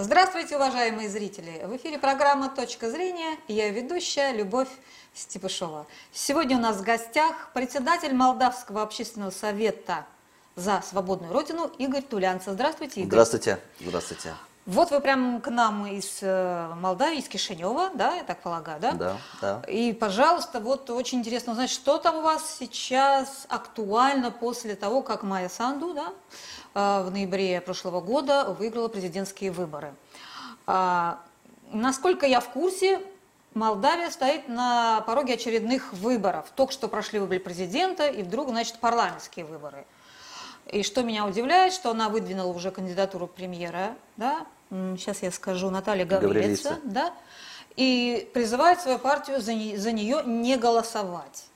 Здравствуйте, уважаемые зрители! В эфире программа «Точка зрения» и я ведущая Любовь Степышова. Сегодня у нас в гостях председатель Молдавского общественного совета за свободную родину Игорь Тулянцев. Здравствуйте, Игорь. Здравствуйте. Здравствуйте. Вот вы прям к нам из э, Молдавии, из Кишинева, да, я так полагаю, да? Да, да. И, пожалуйста, вот очень интересно узнать, что там у вас сейчас актуально после того, как Майя Санду, да, э, в ноябре прошлого года выиграла президентские выборы. А, насколько я в курсе, Молдавия стоит на пороге очередных выборов. Только что прошли выборы президента, и вдруг, значит, парламентские выборы. И что меня удивляет, что она выдвинула уже кандидатуру премьера, да, сейчас я скажу, Наталья Гаврилица, да, и призывает свою партию за, не, за нее не голосовать.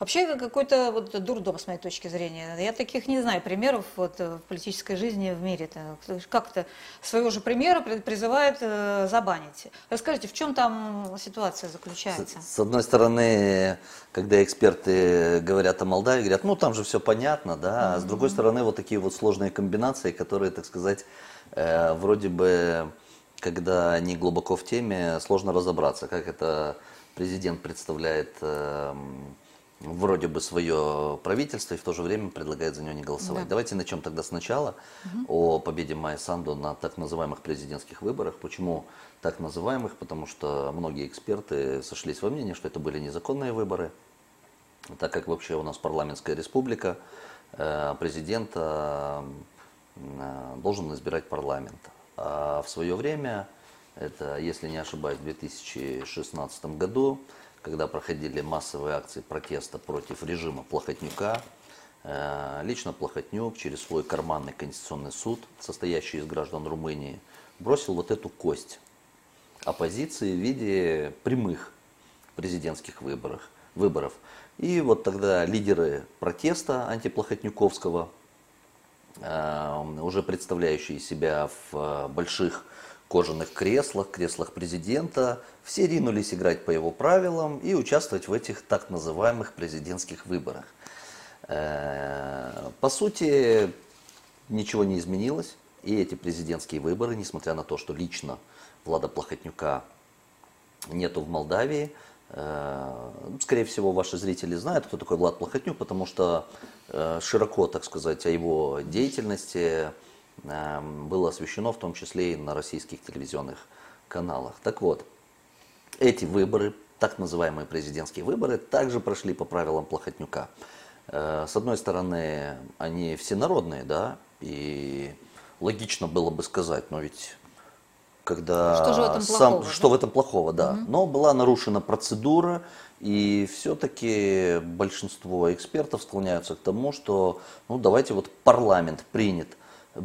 Вообще это какой-то вот дурдом с моей точки зрения. Я таких не знаю примеров вот в политической жизни в мире. -то. Как-то своего же премьера призывает э, забанить. Расскажите, в чем там ситуация заключается? С, с одной стороны, когда эксперты говорят о Молдавии, говорят, ну там же все понятно, да. Mm -hmm. А с другой стороны, вот такие вот сложные комбинации, которые, так сказать, э, вроде бы, когда они глубоко в теме, сложно разобраться, как это президент представляет э, вроде бы свое правительство и в то же время предлагает за него не голосовать. Да. Давайте начнем тогда сначала угу. о победе Майя Санду на так называемых президентских выборах. Почему так называемых? Потому что многие эксперты сошлись во мнении, что это были незаконные выборы, так как вообще у нас парламентская республика, э, президента должен избирать парламент. А в свое время, это, если не ошибаюсь, в 2016 году, когда проходили массовые акции протеста против режима Плохотнюка, э, лично Плохотнюк через свой карманный конституционный суд, состоящий из граждан Румынии, бросил вот эту кость оппозиции в виде прямых президентских выборов. И вот тогда лидеры протеста антиплохотнюковского, э, уже представляющие себя в больших кожаных креслах, креслах президента, все ринулись играть по его правилам и участвовать в этих так называемых президентских выборах. Э, по сути, ничего не изменилось, и эти президентские выборы, несмотря на то, что лично Влада Плохотнюка нету в Молдавии, э, скорее всего, ваши зрители знают, кто такой Влад Плохотнюк, потому что э, широко, так сказать, о его деятельности Эм, было освещено в том числе и на российских телевизионных каналах. Так вот, эти выборы, так называемые президентские выборы, также прошли по правилам Плохотнюка. Э, с одной стороны, они всенародные, да, и логично было бы сказать, но ведь когда что, же в этом сам, что в этом плохого, да. Угу. Но была нарушена процедура, и все-таки большинство экспертов склоняются к тому, что ну давайте вот парламент принят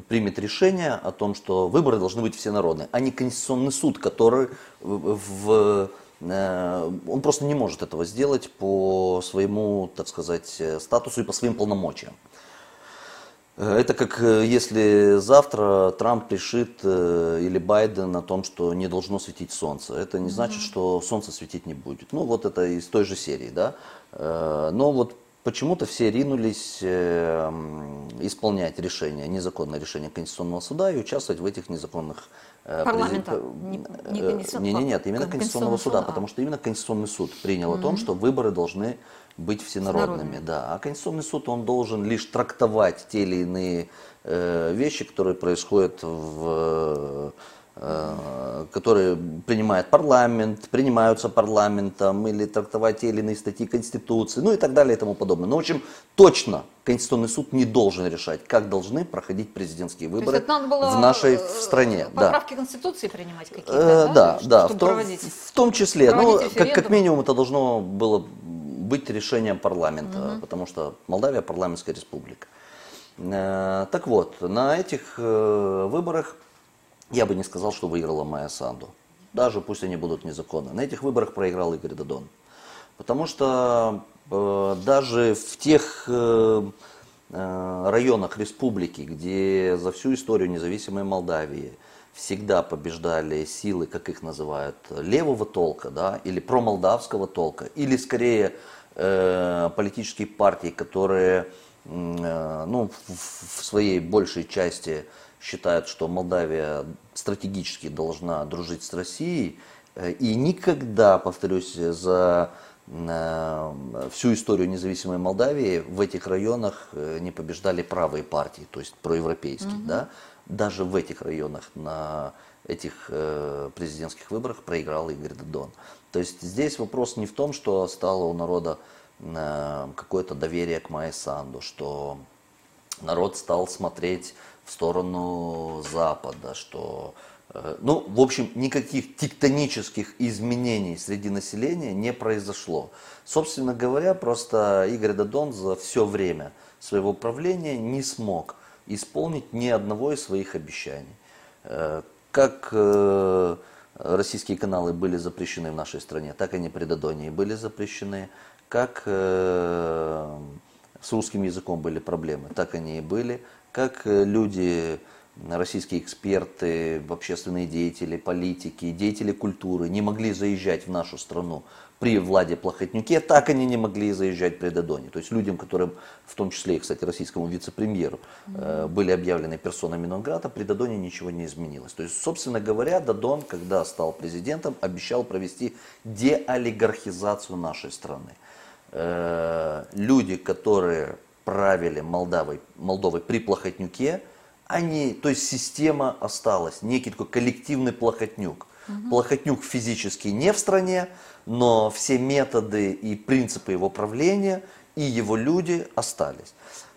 примет решение о том, что выборы должны быть всенародные, а не Конституционный суд, который в, э, он просто не может этого сделать по своему, так сказать, статусу и по своим полномочиям. Э, это как э, если завтра Трамп решит или Байден о том, что не должно светить солнце. Это не значит, что солнце светить не будет. Ну вот это из той же серии, да. Но вот почему-то все ринулись э, исполнять решение, незаконное решение Конституционного суда и участвовать в этих незаконных э, Парламента, презид... не, не, не, нет, именно Конституционного суда, суда, потому что именно Конституционный суд принял mm-hmm. о том, что выборы должны быть всенародными, да. А Конституционный суд он должен лишь трактовать те или иные э, вещи, которые происходят в Э, которые принимает парламент, принимаются парламентом, или трактовать те или иные статьи Конституции, ну и так далее и тому подобное. Но, ну, в общем, точно Конституционный суд не должен решать, как должны проходить президентские выборы в нашей в стране. Поправки да. Конституции принимать какие-то, э, да? Да, да, в том, в том числе. Ну, как, как минимум это должно было быть решением парламента, угу. потому что Молдавия парламентская республика. Э, так вот, на этих э, выборах я бы не сказал, что выиграла Майя Санду. Даже пусть они будут незаконны. На этих выборах проиграл Игорь Дадон. Потому что э, даже в тех э, э, районах республики, где за всю историю независимой Молдавии всегда побеждали силы, как их называют, левого толка, да, или промолдавского толка, или скорее э, политические партии, которые э, ну, в, в своей большей части считают, что Молдавия стратегически должна дружить с Россией. Э, и никогда, повторюсь, за э, всю историю независимой Молдавии в этих районах э, не побеждали правые партии, то есть проевропейские. Угу. Да? Даже в этих районах на этих президентских выборах проиграл Игорь Дадон. То есть здесь вопрос не в том, что стало у народа какое-то доверие к Майе Санду, что народ стал смотреть в сторону Запада, что, э, ну, в общем, никаких тектонических изменений среди населения не произошло. Собственно говоря, просто Игорь Дадон за все время своего правления не смог исполнить ни одного из своих обещаний. Э, как э, российские каналы были запрещены в нашей стране, так и при Дадоне были запрещены. Как с русским языком были проблемы, так они и были как э, люди, российские эксперты, общественные деятели, политики, деятели культуры не могли заезжать в нашу страну при Владе Плохотнюке, так они не могли заезжать при Дадоне. То есть людям, которым, в том числе и, кстати, российскому вице-премьеру, mm-hmm. были объявлены персонами Нонграда, при Дадоне ничего не изменилось. То есть, собственно говоря, Дадон, когда стал президентом, обещал провести деолигархизацию нашей страны. Э, люди, которые правили Молдавой, Молдовой при Плохотнюке, они, то есть система осталась, некий такой коллективный Плохотнюк. Угу. Плохотнюк физически не в стране, но все методы и принципы его правления и его люди остались.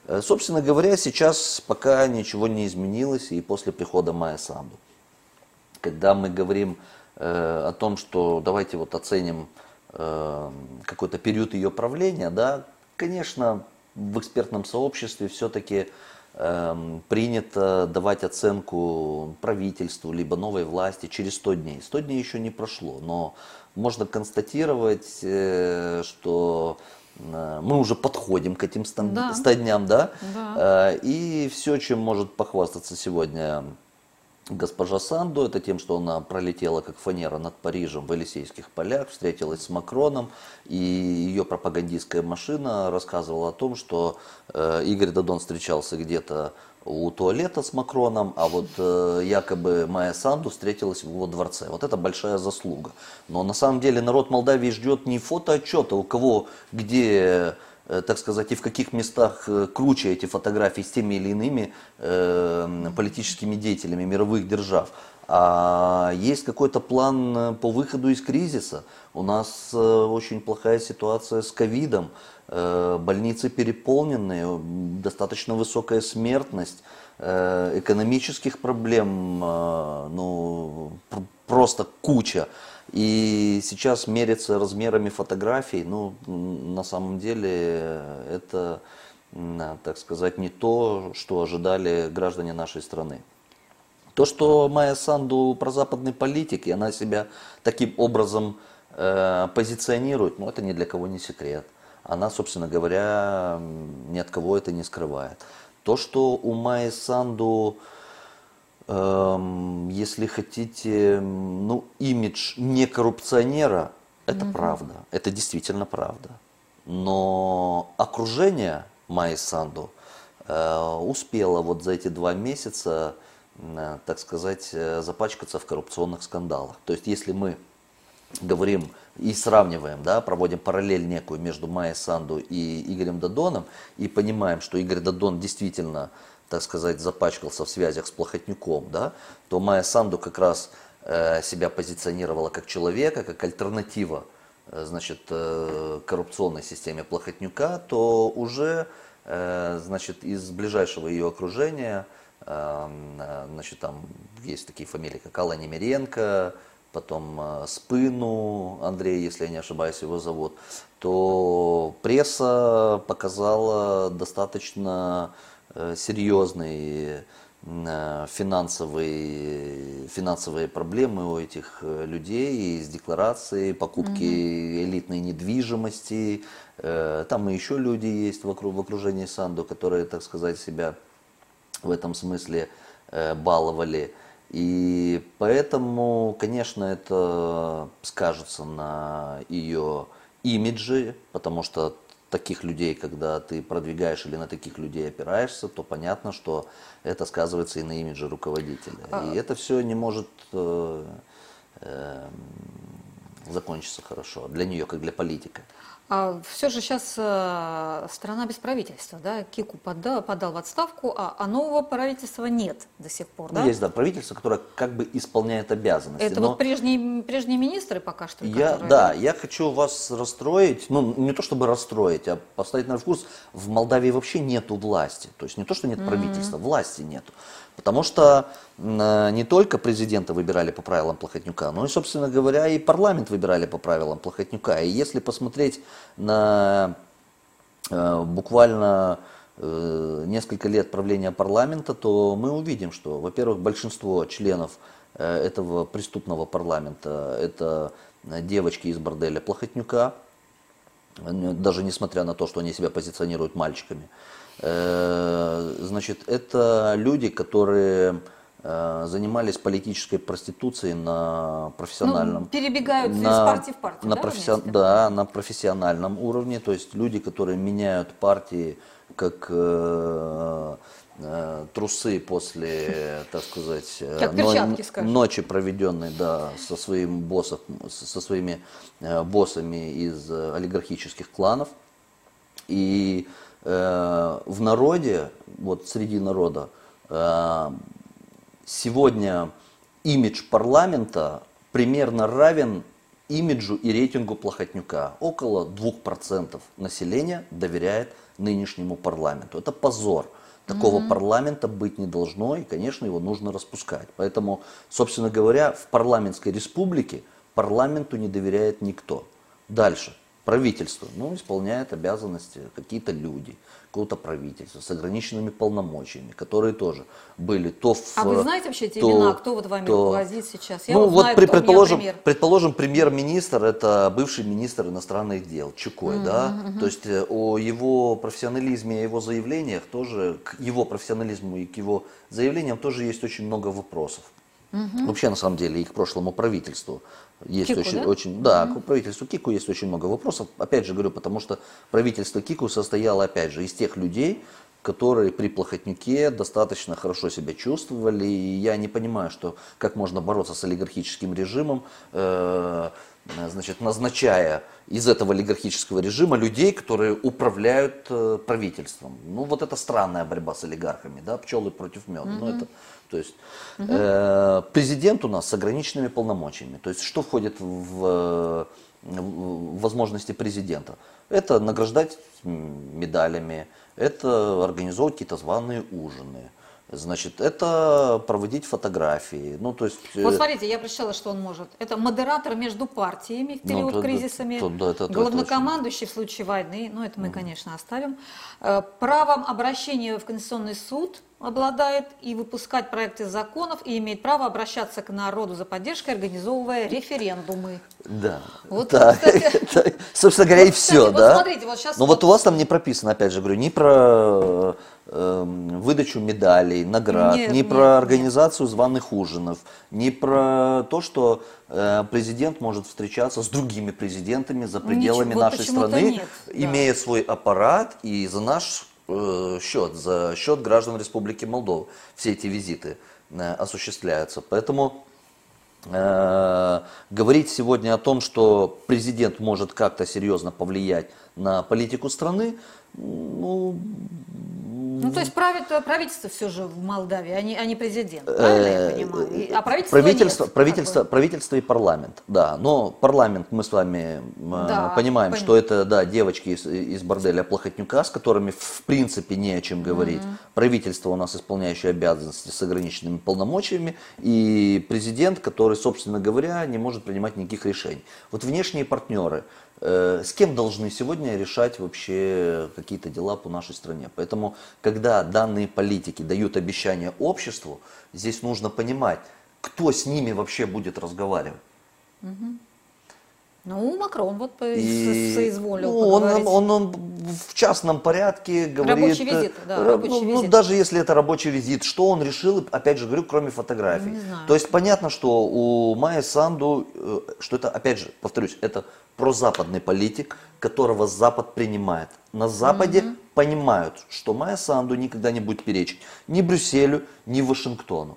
Э, собственно говоря, сейчас пока ничего не изменилось и после прихода Майя Санду. Когда мы говорим э, о том, что давайте вот оценим э, какой-то период ее правления, да, конечно, в экспертном сообществе все-таки э, принято давать оценку правительству либо новой власти через 100 дней. 100 дней еще не прошло, но можно констатировать, э, что э, мы уже подходим к этим 100 да. дням, да? да. Э, и все, чем может похвастаться сегодня госпожа Санду, это тем, что она пролетела как фанера над Парижем в Елисейских полях, встретилась с Макроном, и ее пропагандистская машина рассказывала о том, что э, Игорь Дадон встречался где-то у туалета с Макроном, а вот э, якобы Майя Санду встретилась в его дворце. Вот это большая заслуга. Но на самом деле народ Молдавии ждет не фотоотчета, у кого где так сказать, и в каких местах э, круче эти фотографии с теми или иными э, политическими деятелями мировых держав. А есть какой-то план э, по выходу из кризиса. У нас э, очень плохая ситуация с ковидом. Э, больницы переполнены, достаточно высокая смертность, э, экономических проблем э, ну, просто куча. И сейчас мериться размерами фотографий, ну, на самом деле, это, так сказать, не то, что ожидали граждане нашей страны. То, что Майя Санду прозападный политик, и она себя таким образом э, позиционирует, ну, это ни для кого не секрет. Она, собственно говоря, ни от кого это не скрывает. То, что у Майи Санду Эм, если хотите, ну, имидж не коррупционера, это mm правда, это действительно правда. Но окружение Майи Санду э, успело вот за эти два месяца, э, так сказать, э, запачкаться в коррупционных скандалах. То есть, если мы говорим и сравниваем, да, проводим параллель некую между Майей Санду и Игорем Дадоном и понимаем, что Игорь Дадон действительно так сказать, запачкался в связях с Плохотнюком, да, то Майя Санду как раз э, себя позиционировала как человека, как альтернатива э, значит, э, коррупционной системе Плохотнюка, то уже значит, из ближайшего ее окружения, значит, там есть такие фамилии, как Алла Немеренко, потом Спыну, Андрей, если я не ошибаюсь, его зовут, то пресса показала достаточно Э, серьезные э, финансовые, финансовые проблемы у этих э, людей с декларацией, покупки mm элитной недвижимости. Там и еще люди есть вокруг, в окружении Санду, которые, так сказать, себя в этом смысле баловали. И поэтому, конечно, это скажется на ее имидже, потому что таких людей, когда ты продвигаешь или на таких людей опираешься, то понятно, что это сказывается и на имидже руководителя. А. И это все не может э, э, закончиться хорошо для нее, как для политика. А все же сейчас э, страна без правительства, да? Кику подал, подал в отставку, а, а нового правительства нет до сих пор, Ну, да? есть, да, правительство, которое как бы исполняет обязанности. Это но вот прежние, прежние министры пока что? я, которые- да, я хочу вас расстроить, ну, не то чтобы расстроить, а поставить на курс, в Молдавии вообще нету власти. То есть не то, что нет правительства, власти нету. Потому что э, не только президента выбирали по правилам Плохотнюка, но и, собственно говоря, и парламент выбирали по правилам Плохотнюка. И если посмотреть на э, буквально э, несколько лет правления парламента, то мы увидим, что, во-первых, большинство членов этого преступного парламента это девочки из борделя Плохотнюка, даже несмотря на то, что они себя позиционируют мальчиками. Э, Значит, это люди, которые э, занимались политической проституцией на профессиональном... Ну, перебегают из на- партии в партию, на да, вместе? Да, на профессиональном уровне, то есть люди, которые меняют партии как э, э, трусы после, так сказать, э, Как но- перчатки, скажем. ночи проведенной, да, со своим боссом, со своими боссами из олигархических кланов. И э, в народе, вот среди народа, э, сегодня имидж парламента примерно равен имиджу и рейтингу Плохотнюка. Около 2% населения доверяет нынешнему парламенту. Это позор. Такого парламента быть не должно, и, конечно, его нужно распускать. Поэтому, собственно говоря, в парламентской республике парламенту не доверяет никто. Дальше. Правительство. Ну, исполняет обязанности какие-то люди, какого-то правительства с ограниченными полномочиями, которые тоже были то в... А вы знаете вообще эти то- имена, кто вот вами то- руководит сейчас? Я ну, вот вот знаю, при- предположим, премьер. предположим, премьер-министр это бывший министр иностранных дел Чукой, да, то есть э, о его профессионализме, о его заявлениях тоже, к его профессионализму и к его заявлениям тоже есть очень много вопросов. Вообще, на самом деле, и к прошлому правительству есть Кику, очень, да? очень, да, к правительству Кику есть очень много вопросов. Опять же говорю, потому что правительство Кику состояло, опять же, из тех людей, которые при Плохотнюке достаточно хорошо себя чувствовали. И я не понимаю, что как можно бороться с олигархическим режимом, э, значит, назначая из этого олигархического режима людей, которые управляют э, правительством. Ну, вот это странная борьба с олигархами, да, пчелы против меда. Ну, это, то есть, э, президент у нас с ограниченными полномочиями. То есть, что входит в, в возможности президента? Это награждать медалями, это организовывать какие-то званые ужины. Значит, это проводить фотографии. Ну, то есть... э, Вот смотрите, я прочитала, что он может. Это модератор между партиями в Ну, период да, кризисами, то- да, это- это главнокомандующий в случае войны, ну это мы, конечно, оставим. Э, Правом обращения в Конституционный суд обладает и выпускать проекты законов, и имеет право обращаться к народу за поддержкой, организовывая референдумы. Да. Вот, да. кстати. Да. Собственно говоря, и Вот, кстати, все, вот да. смотрите, вот щас Но вот- вот у вас там не прописано, опять же говорю, ни про э, выдачу медалей, наград, Нет, ни нет, про нет. организацию званых ужинов, ни про то, что э, президент может встречаться с другими президентами за пределами Ничего, нашей страны, нет, да. имея свой аппарат и за наш счет, за счет граждан Республики Молдова все эти визиты э, осуществляются. Поэтому Э, говорить сегодня о том, что президент может как-то серьезно повлиять на политику страны, ну, Ну, то есть правит, э, правительство все же в Молдавии, а не, а не президент, правильно я понимаю? И- А правительство Э, правительство, нет, правительство, правительство и парламент, да. Но парламент, мы с вами э, Да, понимаем, понятно. что это, да, девочки из, из борделя Плохотнюка, с которыми в принципе не о чем говорить. Правительство у нас исполняющее обязанности с ограниченными полномочиями, и президент, который, собственно говоря, не может принимать никаких решений. Вот внешние партнеры, э, с кем должны сегодня решать вообще какие-то дела по нашей стране. Поэтому, когда данные политики дают обещания обществу, здесь нужно понимать, кто с ними вообще будет разговаривать. Ну, Макрон вот И, соизволил ну, он, поговорить. он, он в частном порядке говорит... Рабочий визит, да, э, рабочий ну, ну, визит. даже если это рабочий визит, что он решил, опять же говорю, кроме фотографий. Не знаю. То есть понятно, что у Майя Санду, э, что это, опять же, повторюсь, это прозападный политик, которого Запад принимает. На Западе mm-hmm. понимают, что Майя Санду никогда не будет перечить ни Брюсселю, ни Вашингтону.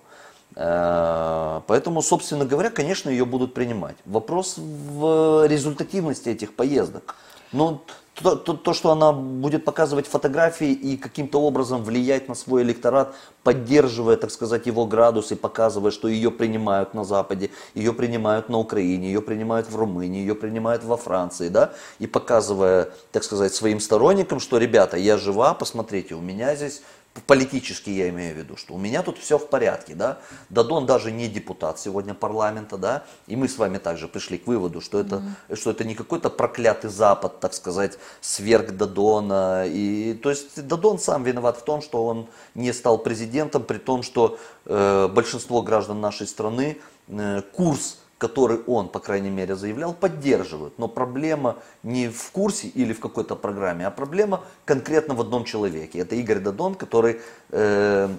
Э, поэтому, собственно говоря, конечно, ее будут принимать. Вопрос в результативности этих поездок. Ну, то, то, то, что она будет показывать фотографии и каким-то образом влиять на свой электорат, поддерживая, так сказать, его градус и показывая, что ее принимают на Западе, ее принимают на Украине, ее принимают в Румынии, ее принимают во Франции, да, и показывая, так сказать, своим сторонникам, что, ребята, я жива, посмотрите, у меня здесь политически я имею в виду, что у меня тут все в порядке, да. Дадон даже не депутат сегодня парламента, да, и мы с вами также пришли к выводу, что это, mm-hmm. что это не какой-то проклятый Запад, так сказать, сверг Дадона, и, то есть Дадон сам виноват в том, что он не стал президентом, при том, что э, большинство граждан нашей страны э, курс который он, по крайней мере, заявлял, поддерживают. Но проблема не в курсе или в какой-то программе, а проблема конкретно в одном человеке. Это Игорь Дадон, который, э,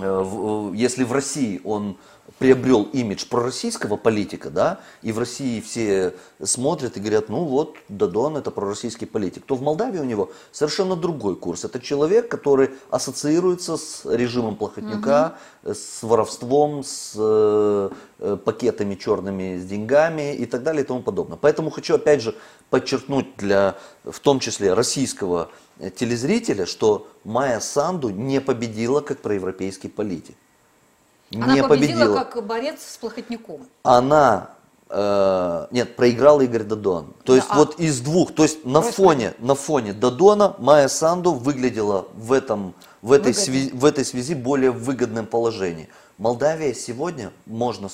э, если в России он приобрел имидж пророссийского политика, да, и в России все смотрят и говорят, ну вот, Дадон это пророссийский политик, то в Молдавии у него совершенно другой курс. Это человек, который ассоциируется с режимом Плохотнюка, угу. с воровством, с э, э, пакетами черными с деньгами и так далее и тому подобное. Поэтому хочу опять же подчеркнуть для, в том числе, российского телезрителя, что Майя Санду не победила как проевропейский политик. Она не победила, победила как борец с Плохотняком. Она э, нет, проиграл Игорь Дадон. То есть да, вот а... из двух, то есть на фоне, на фоне Дадона Майя Санду выглядела в, этом, в, этой связи, в этой связи более выгодном положении. Молдавия сегодня, можно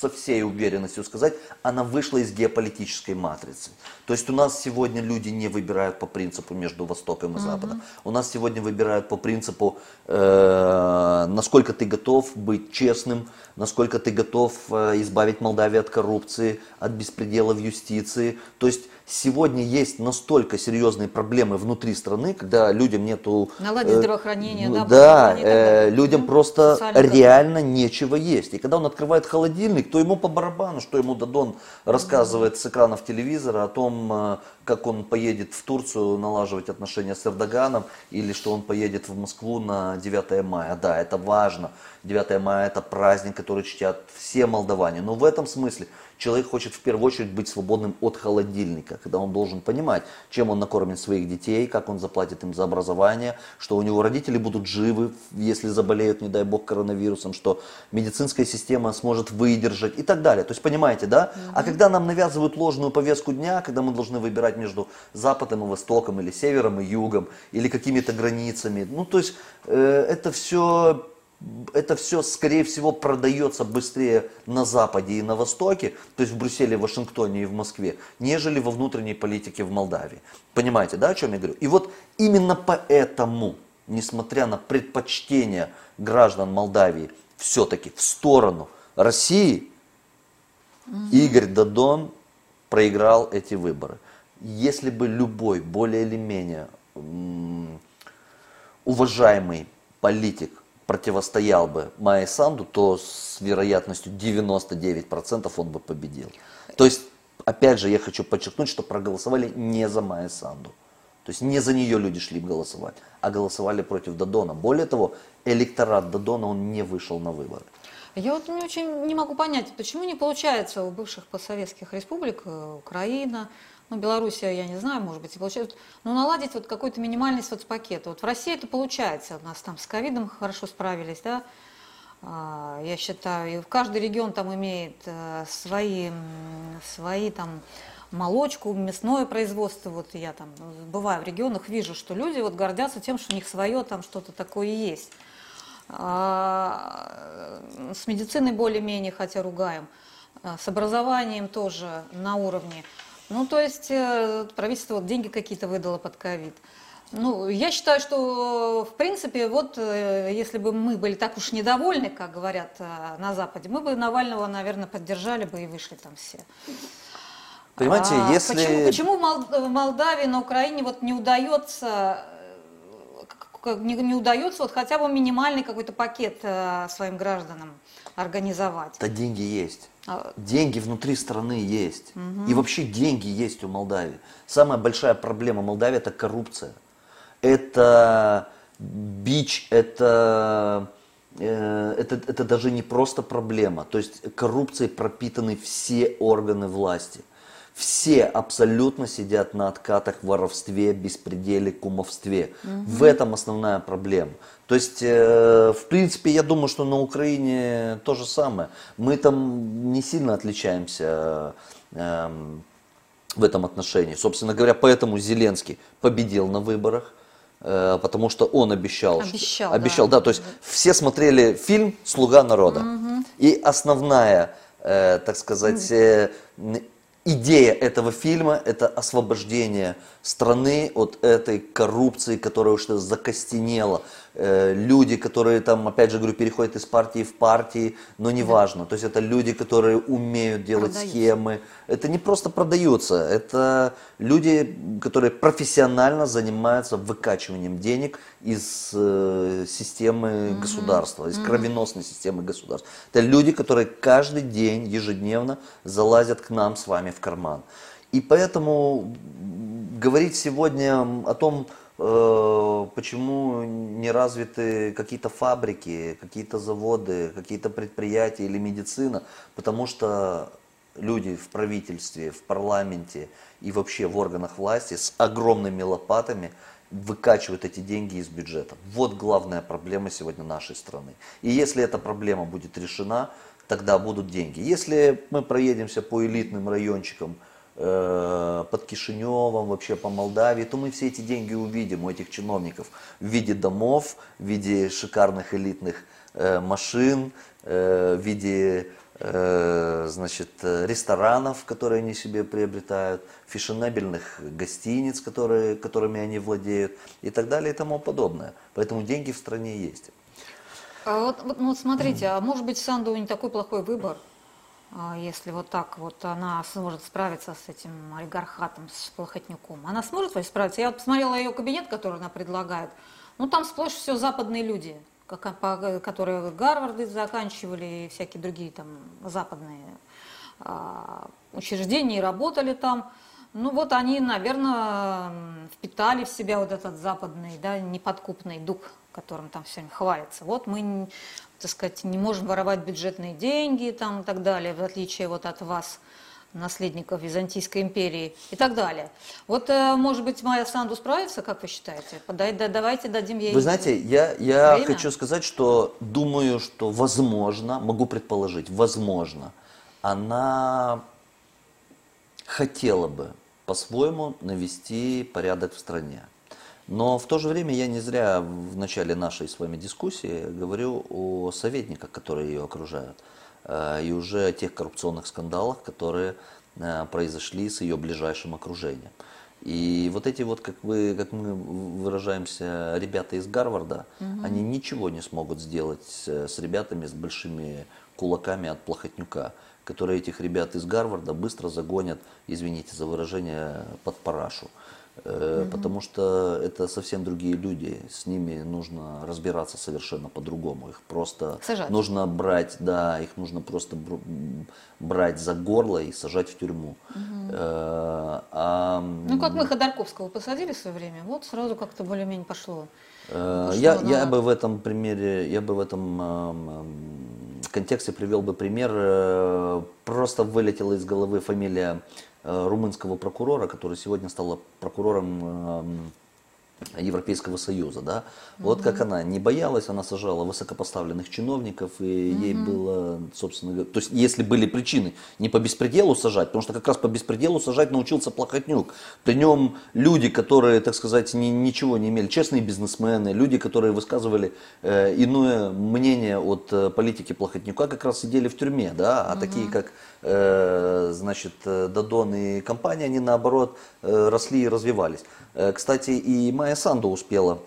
со всей уверенностью сказать, она вышла из геополитической матрицы. То есть у нас сегодня люди не выбирают по принципу между Востоком и Западом. Угу. У нас сегодня выбирают по принципу, э, насколько ты готов быть честным, насколько ты готов э, избавить Молдавию от коррупции, от беспредела в юстиции. То есть сегодня есть настолько серьезные проблемы внутри страны, когда людям нету... Наладить э, здравоохранение, да? Да, э, людям ну, просто реально контроль. нечего есть. И когда он открывает холодильник, то ему по барабану, что ему Дадон рассказывает с экранов телевизора о том, э, как он поедет в Турцию налаживать отношения с Эрдоганом, или что он поедет в Москву на 9 мая. Да, это важно. 9 мая это праздник, который чтят все молдаване. Но в этом смысле человек хочет в первую очередь быть свободным от холодильника, когда он должен понимать, чем он накормит своих детей, как он заплатит им за образование, что у него родители будут живы, если заболеют, не дай бог, коронавирусом, что медицинская система сможет выдержать и так далее. То есть понимаете, да? Mm-hmm. А когда нам навязывают ложную повестку дня, когда мы должны выбирать между Западом и Востоком, или Севером и Югом, или какими-то границами, ну то есть э, это все это все, скорее всего, продается быстрее на Западе и на Востоке, то есть в Брюсселе, Вашингтоне и в Москве, нежели во внутренней политике в Молдавии. Понимаете, да, о чем я говорю? И вот именно поэтому, несмотря на предпочтение граждан Молдавии все-таки в сторону России, угу. Игорь Дадон проиграл эти выборы. Если бы любой более или менее уважаемый политик противостоял бы Майе Санду, то с вероятностью 99% он бы победил. То есть, опять же, я хочу подчеркнуть, что проголосовали не за Майе Санду. То есть не за нее люди шли голосовать, а голосовали против Дадона. Более того, электорат Дадона, он не вышел на выборы. Я вот не очень не могу понять, почему не получается у бывших постсоветских республик, э, Украина, ну, Белоруссия, я не знаю, может быть, получается, ну, наладить вот какой-то минимальный соцпакет. Вот в России это получается, у нас там с ковидом хорошо справились, да, а, я считаю, и каждый регион там имеет э, свои, свои там молочку, мясное производство. Вот я там бываю в регионах, вижу, что люди вот гордятся тем, что у них свое там что-то такое есть. А, с медициной более-менее, хотя ругаем. А, с образованием тоже на уровне. Ну, то есть э, правительство вот деньги какие-то выдало под ковид. Ну, я считаю, что, в принципе, вот э, если бы мы были так уж недовольны, как говорят э, на Западе, мы бы Навального, наверное, поддержали бы и вышли там все. Понимаете, а, если... Почему, почему в Молдавии, на Украине вот не удается не, не удается вот хотя бы минимальный какой-то пакет э, своим гражданам организовать? Да деньги есть. А деньги внутри страны есть. Угу. И вообще деньги есть у Молдавии. Самая большая проблема Молдавии это коррупция. Это бич, это, э, это, это даже не просто проблема. То есть коррупцией пропитаны все органы власти. Все абсолютно сидят на откатах в воровстве, беспределе, кумовстве. Угу. В этом основная проблема. То есть, э, в принципе, я думаю, что на Украине то же самое. Мы там не сильно отличаемся э, в этом отношении. Собственно говоря, поэтому Зеленский победил на выборах э, потому что он обещал. Обещал, что, обещал да. да. То есть все смотрели фильм «Слуга народа». Угу. И основная, э, так сказать, э, идея этого фильма – это освобождение страны от этой коррупции, которая уже закостенела. Э, люди, которые там, опять же говорю, переходят из партии в партии, но неважно. То есть это люди, которые умеют делать продаются. схемы. Это не просто продаются, это люди, которые профессионально занимаются выкачиванием денег из э, системы угу. государства, из угу. кровеносной системы государства. Это люди, которые каждый день, ежедневно залазят к нам с вами в карман. И поэтому говорить сегодня о том, Э, почему не развиты какие-то фабрики, какие-то заводы, какие-то предприятия или медицина, потому что люди в правительстве, в парламенте и вообще в органах власти с огромными лопатами выкачивают эти деньги из бюджета. Вот главная проблема сегодня нашей страны. И если эта проблема будет решена, тогда будут деньги. Если мы проедемся по элитным райончикам, Э, под Кишиневом, вообще по Молдавии, то мы все эти деньги увидим у этих чиновников в виде домов, в виде шикарных элитных э, машин, э, в виде значит, ресторанов, которые они себе приобретают, фешенебельных гостиниц, которые, которыми они владеют и так далее и тому подобное. Поэтому деньги в стране есть. А вот, вот, ну, вот смотрите, а может быть Санду не такой плохой выбор? А, если вот так вот она сможет справиться с этим олигархатом, с Плохотнюком. Она сможет справиться? Я вот посмотрела ее кабинет, который она предлагает. Ну, там сплошь все западные люди, которые Гарварды заканчивали и всякие другие там западные а, учреждения и работали там. Ну вот они, наверное, впитали в себя вот этот западный, да, неподкупный дух, которым там все хвалится. Вот мы так сказать, не можем воровать бюджетные деньги там, и так далее, в отличие вот от вас, наследников Византийской империи и так далее. Вот, э, может быть, Майя Санду справится, как вы считаете? Подай, да, давайте дадим ей Вы знаете, я, я хочу сказать, что думаю, что возможно, могу предположить, возможно, она хотела бы по-своему навести порядок в стране. Но в то же время я не зря в начале нашей с вами дискуссии говорю о советниках, которые ее окружают, и уже о тех коррупционных скандалах, которые э, произошли с ее ближайшим окружением. И вот эти вот, как, вы, как мы выражаемся, ребята из Гарварда, угу. они ничего не смогут сделать с ребятами с большими кулаками от Плохотнюка, которые этих ребят из Гарварда быстро загонят, извините за выражение, под парашу угу. Потому что это совсем другие люди, с ними нужно разбираться совершенно по-другому, их просто сажать. нужно брать, да, их нужно просто брать за горло и сажать в тюрьму. Угу. А, ну как мы Ходорковского посадили в свое время, вот сразу как-то более-менее пошло. Э, я, я бы в этом примере, я бы в этом контексте привел бы пример, просто вылетела из головы фамилия румынского прокурора, который сегодня стала прокурором эм, Европейского Союза, да, угу. вот как она не боялась, она сажала высокопоставленных чиновников, и угу. ей было, собственно, то есть если были причины не по беспределу сажать, потому что как раз по беспределу сажать научился Плохотнюк, при нем люди, которые, так сказать, ни, ничего не имели, честные бизнесмены, люди, которые высказывали э, иное мнение от э, политики Плохотнюка, как раз сидели в тюрьме, да, а угу. такие как, э, значит, э, Дадон и компания, они наоборот э, росли и развивались. Э, кстати, и Майя Санду успела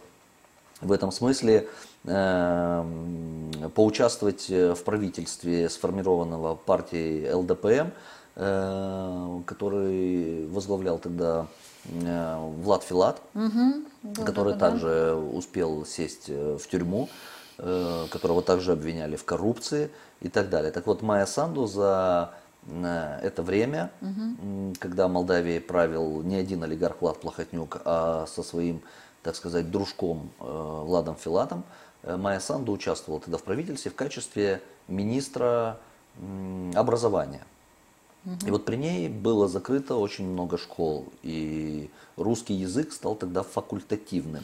в этом смысле эм, поучаствовать в правительстве сформированного партией ЛДПМ, э, который возглавлял тогда э, Влад Филат, Угу. который также успел сесть э, в тюрьму, э, которого также обвиняли в коррупции и так далее. Так вот, Майя Санду за э, это время, м, когда Молдавией правил не один олигарх Влад Плохотнюк, а со своим, так сказать, дружком э, Владом Филатом, э, Майя Санду участвовала тогда в правительстве в качестве министра образования. И вот при ней было закрыто очень много школ, и русский язык стал тогда факультативным.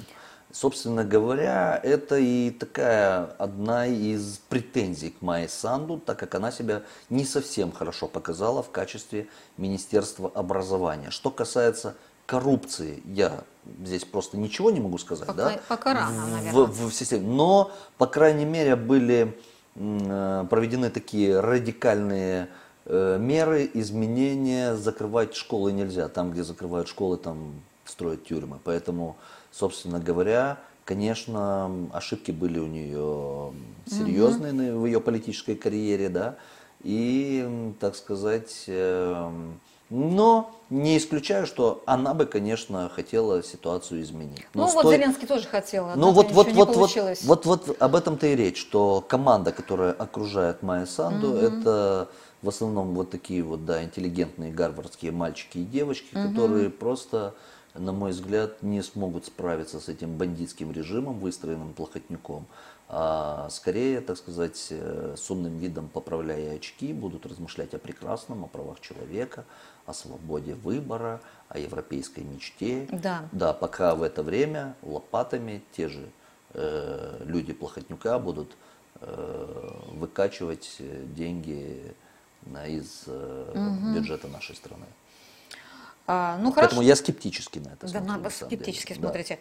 Собственно говоря, это и такая одна из претензий к Майе Санду, так как она себя не совсем хорошо показала в качестве Министерства образования. Что касается коррупции, я здесь просто ничего не могу сказать. Пока- да, пока рано, наверное. в, в системе. Но, по крайней мере, были э, проведены такие радикальные э, меры, изменения. Закрывать школы нельзя. Там, где закрывают школы, там строят тюрьмы. Поэтому, собственно говоря, конечно, ошибки были у нее серьезные на- в ее политической карьере, да. И, так сказать, эм, но не исключаю, что она бы, конечно, хотела ситуацию изменить. Ну, Но вот Зеленский тоже хотел, ну однако вот, ничего вот, не вот, вот, получилось. вот, вот об этом-то и речь, что команда, которая окружает Майя Санду, это в основном вот такие вот, да, интеллигентные гарвардские мальчики и девочки, которые просто, на мой взгляд, не смогут справиться с этим бандитским режимом, выстроенным Плохотнюком, а скорее, так сказать, э, с умным видом поправляя очки, будут размышлять о прекрасном, о правах человека, о свободе выбора, о европейской мечте. Да. Да, пока в это время лопатами те же э, люди Плохотнюка будут э, выкачивать э, деньги на- из э, бюджета нашей страны. А, ну, хорошо. Поэтому я скептически на это Да, смотрю. на- на самом скептически деле. Да. смотрите.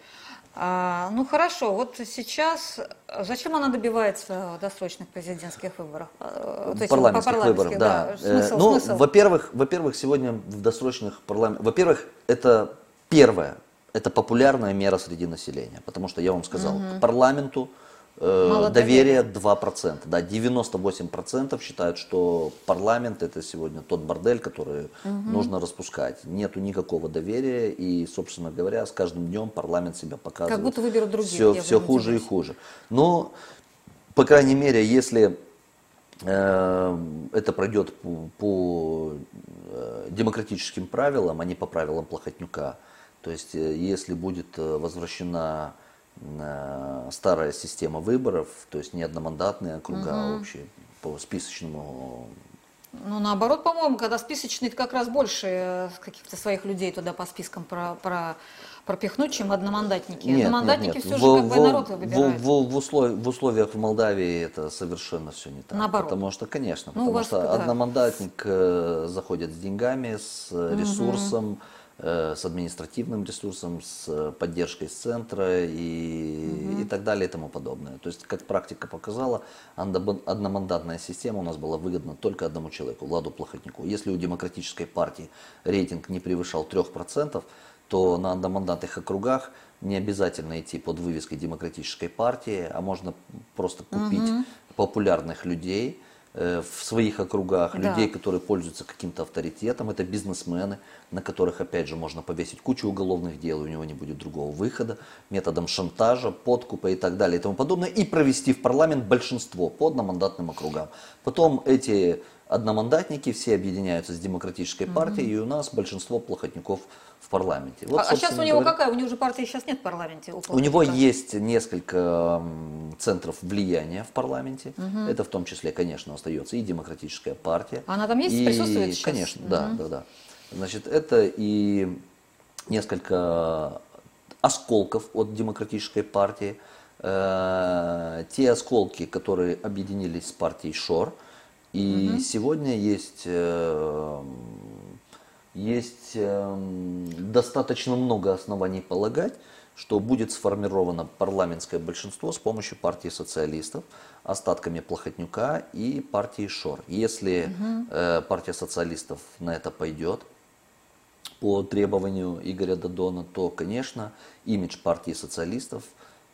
А, ну хорошо, вот сейчас э, зачем она добивается досрочных президентских выборов? А, вот этих парламентских парламентских, выборов, да. Э, Смысл, ну, смысл? во-первых, во-первых, сегодня в досрочных парламентах, во-первых, это первое, это популярная мера среди населения, потому что я вам сказал, к парламенту э, Мало доверие 2%, да, 98% считают, что парламент это сегодня тот бордель, который нужно распускать. Нету никакого доверия и, собственно говоря, с каждым днем парламент себя показывает. Как будто выберут других, Все, все хуже и хуже. Но, по крайней мере, если э, это пройдет по, по, э, демократическим правилам, а не по правилам Плохотнюка. То есть, э, если будет возвращена старая система выборов, то есть не одномандатные округа, а общие по списочному Ну, наоборот, по-моему, когда списочный, это как раз больше э, каких-то своих людей туда по спискам про, про- пропихнуть, чем одномандатники. Одномандатники все же как бы народ выбирает. В, в- в услов- в условиях в Молдавии это совершенно все не так. Наоборот. Потому что, конечно, Ну, потому что да. одномандатник э, заходит с деньгами, с э, ресурсом, э, с административным ресурсом, с э, поддержкой с центра и, и так далее и тому подобное. То есть, как практика показала, одномандатная система у нас была выгодна только одному человеку, Владу Плохотнику. Если у демократической партии рейтинг не превышал 3%, то на одномандатных округах не обязательно идти под вывеской демократической партии, а можно просто купить популярных людей э, в своих округах, Да. людей, которые пользуются каким-то авторитетом. Это бизнесмены, на которых, опять же, можно повесить кучу уголовных дел, у него не будет другого выхода, методом шантажа, подкупа и так далее и тому подобное, и провести в парламент большинство по одномандатным округам. Потом эти одномандатники все объединяются с демократической партией, и у нас большинство плохотников в парламенте. Вот, а, сейчас у него говоря, какая? У него же партии сейчас нет в парламенте. у него Плотника. есть несколько центров влияния в парламенте. Это в том числе, конечно, остается и демократическая партия. Она там есть, и, присутствует сейчас? Конечно, да, да, да. Значит, это и несколько осколков от демократической партии. Э, те осколки, которые объединились с партией Шор. И сегодня есть э, есть эм, достаточно много оснований полагать, что будет сформировано парламентское большинство с помощью партии социалистов, остатками Плохотнюка и партии Шор. Если э, партия социалистов на это пойдет, по требованию Игоря Дадона, то, конечно, имидж партии социалистов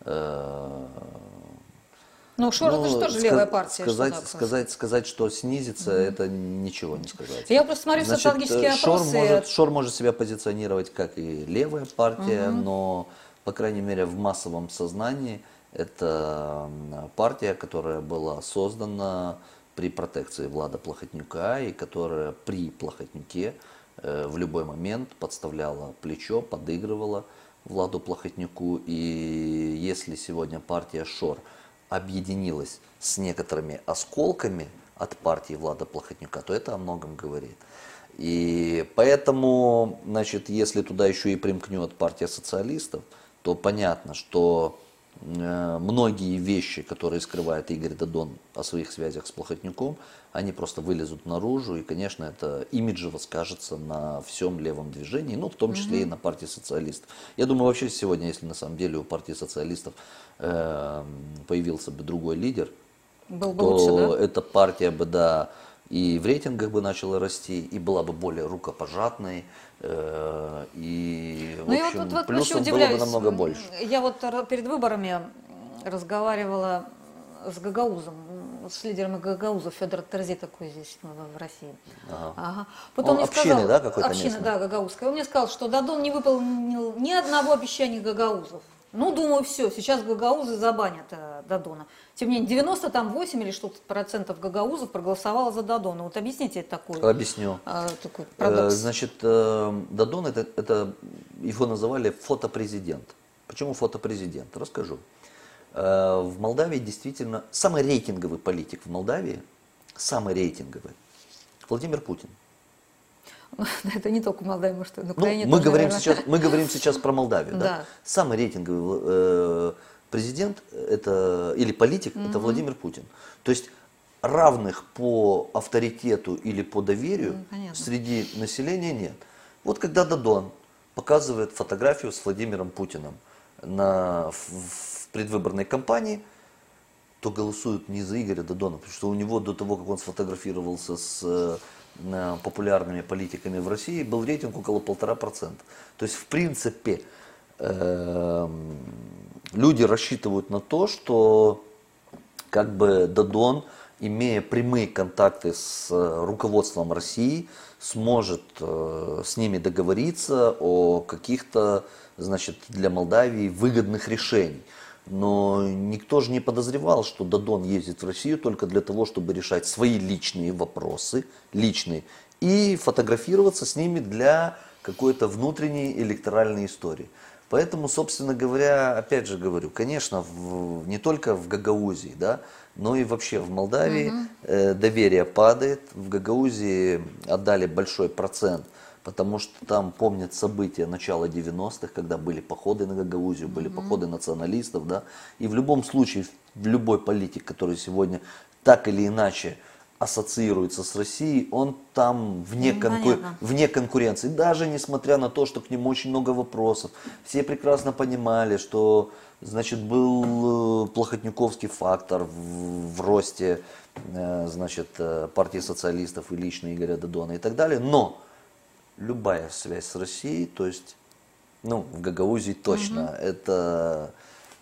э, Ну, Шор это же тоже ска- левая партия. что Сказать, так сказать, сказать, что снизится, это ничего не сказать. Я просто смотрю Значит, социологические э, Шор опросы. может, Шор может себя позиционировать как и левая партия, но, по крайней мере, в массовом сознании это партия, которая была создана при протекции Влада Плохотнюка и которая при Плохотнюке э, в любой момент подставляла плечо, подыгрывала Владу Плохотнюку. И если сегодня партия Шор объединилась с некоторыми осколками от партии Влада Плохотнюка, то это о многом говорит. И поэтому, значит, если туда еще и примкнет партия социалистов, то понятно, что многие вещи, которые скрывает Игорь Дадон о своих связях с Плохотнюком, они просто вылезут наружу, и, конечно, это имиджево скажется на всем левом движении, ну, в том числе и на партии социалистов. Я думаю, вообще сегодня, если на самом деле у партии социалистов э, появился бы другой лидер, Был бы то лучше, да? эта партия бы, да, и в рейтингах бы начала расти, и была бы более рукопожатной, э, и, в Ну, общем, вот, вот плюсов было бы намного больше. Я вот перед выборами разговаривала с Гагаузом, с лидером Гагауза, Федор Терзи такой здесь в России. Ага. Вот Он мне общины, сказал- да, какой-то Община, местный? да, Гагаузская. Он мне сказал, что Дадон не выполнил ни одного обещания Гагаузов. Ну, думаю, все, сейчас Гагаузы забанят э, Дадона. Тем не менее, 90 там 8 или что-то процентов Гагаузов проголосовало за Дадона. Вот объясните это такое. Объясню. а, такой Э. Значит, э, Дадон это, это его называли фотопрезидент. Почему фотопрезидент? Расскажу. Э, В Молдавии действительно самый рейтинговый политик в Молдавии, самый рейтинговый, Владимир Путин. Это не только в Молдавии, может, на Ну, мы, тоже, говорим наверное. сейчас, мы говорим сейчас про Молдавию. Да? Да. Самый рейтинговый э, президент это, или политик это Владимир Путин. То есть равных по авторитету или по доверию понятно. среди населения нет. Вот когда Дадон показывает фотографию с Владимиром Путиным на, в, в предвыборной кампании, то голосуют не за Игоря Дадона, потому что у него до того, как он сфотографировался с э, э, популярными политиками в России, был рейтинг около полтора процента. То есть, в принципе, эм, люди рассчитывают на то, что как бы Дадон, имея прямые контакты с э, руководством России, сможет э, с ними договориться о каких-то, значит, для Молдавии выгодных решений. Но никто же не подозревал, что Дадон ездит в Россию только для того, чтобы решать свои личные вопросы, личные, и фотографироваться с ними для какой-то внутренней электоральной истории. Поэтому, собственно говоря, опять же говорю, конечно, в- не только в Гагаузии, да, но и вообще в Молдавии э, доверие падает. В Гагаузии отдали большой процент, потому что там помнят события начала 90-х, когда были походы на Гагаузию, были походы националистов, да. И в любом случае, в любой политик, который сегодня так или иначе ассоциируется с Россией, он там вне, Ну, конку- вне конкуренции. Даже несмотря на то, что к нему очень много вопросов. Все прекрасно понимали, что значит, был э, плохотнюковский фактор в, в росте э, значит, э, партии социалистов и лично Игоря Дадона и так далее. Но любая связь с Россией, то есть, ну, в Гагаузии точно, это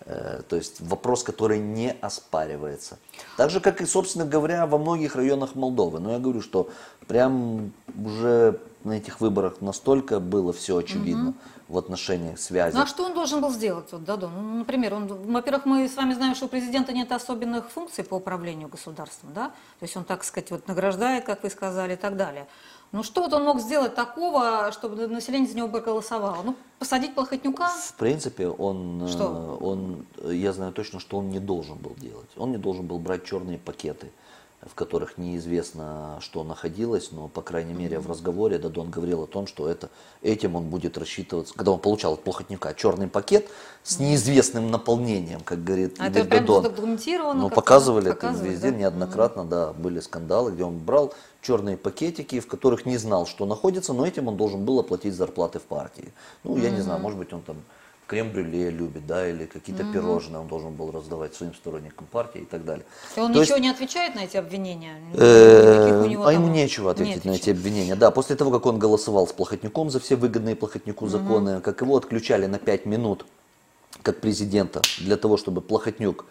э, то есть вопрос, который не оспаривается. Так же, как и, собственно говоря, во многих районах Молдовы. Но я говорю, что прям уже на этих выборах настолько было все очевидно в отношении связи. Ну а что он должен был сделать, вот, Дадон? Ну, например, он, во-первых, мы с вами знаем, что у президента нет особенных функций по управлению государством, да? То есть он, так сказать, вот награждает, как вы сказали, и так далее. Ну что вот он мог сделать такого, чтобы население за него проголосовало? Ну, посадить Плохотнюка? В принципе, он, э, Что? он, э, я знаю точно, что он не должен был делать. Он не должен был брать черные пакеты, в которых неизвестно, что находилось, но, по крайней мере, в разговоре Дадон говорил о том, что это, этим он будет рассчитываться. Когда он получал от Плохотнюка черный пакет с неизвестным наполнением, как говорит А Игорь это Дадон. задокументировано? Ну, как-то, показывали это везде да? неоднократно, да, были скандалы, где он брал черные пакетики, в которых не знал, что находится, но этим он должен был оплатить зарплаты в партии. Ну, я не знаю, может быть, он там крем-брюле любит, да, или какие-то пирожные он должен был раздавать своим сторонникам партии и так далее. И он То ничего есть, не отвечает на эти обвинения? э, а ему нечего ответить на эти обвинения. Да, после того, как он голосовал с Плохотнюком за все выгодные Плохотнюку законы, как его отключали на 5 минут как президента для того, чтобы Плохотнюк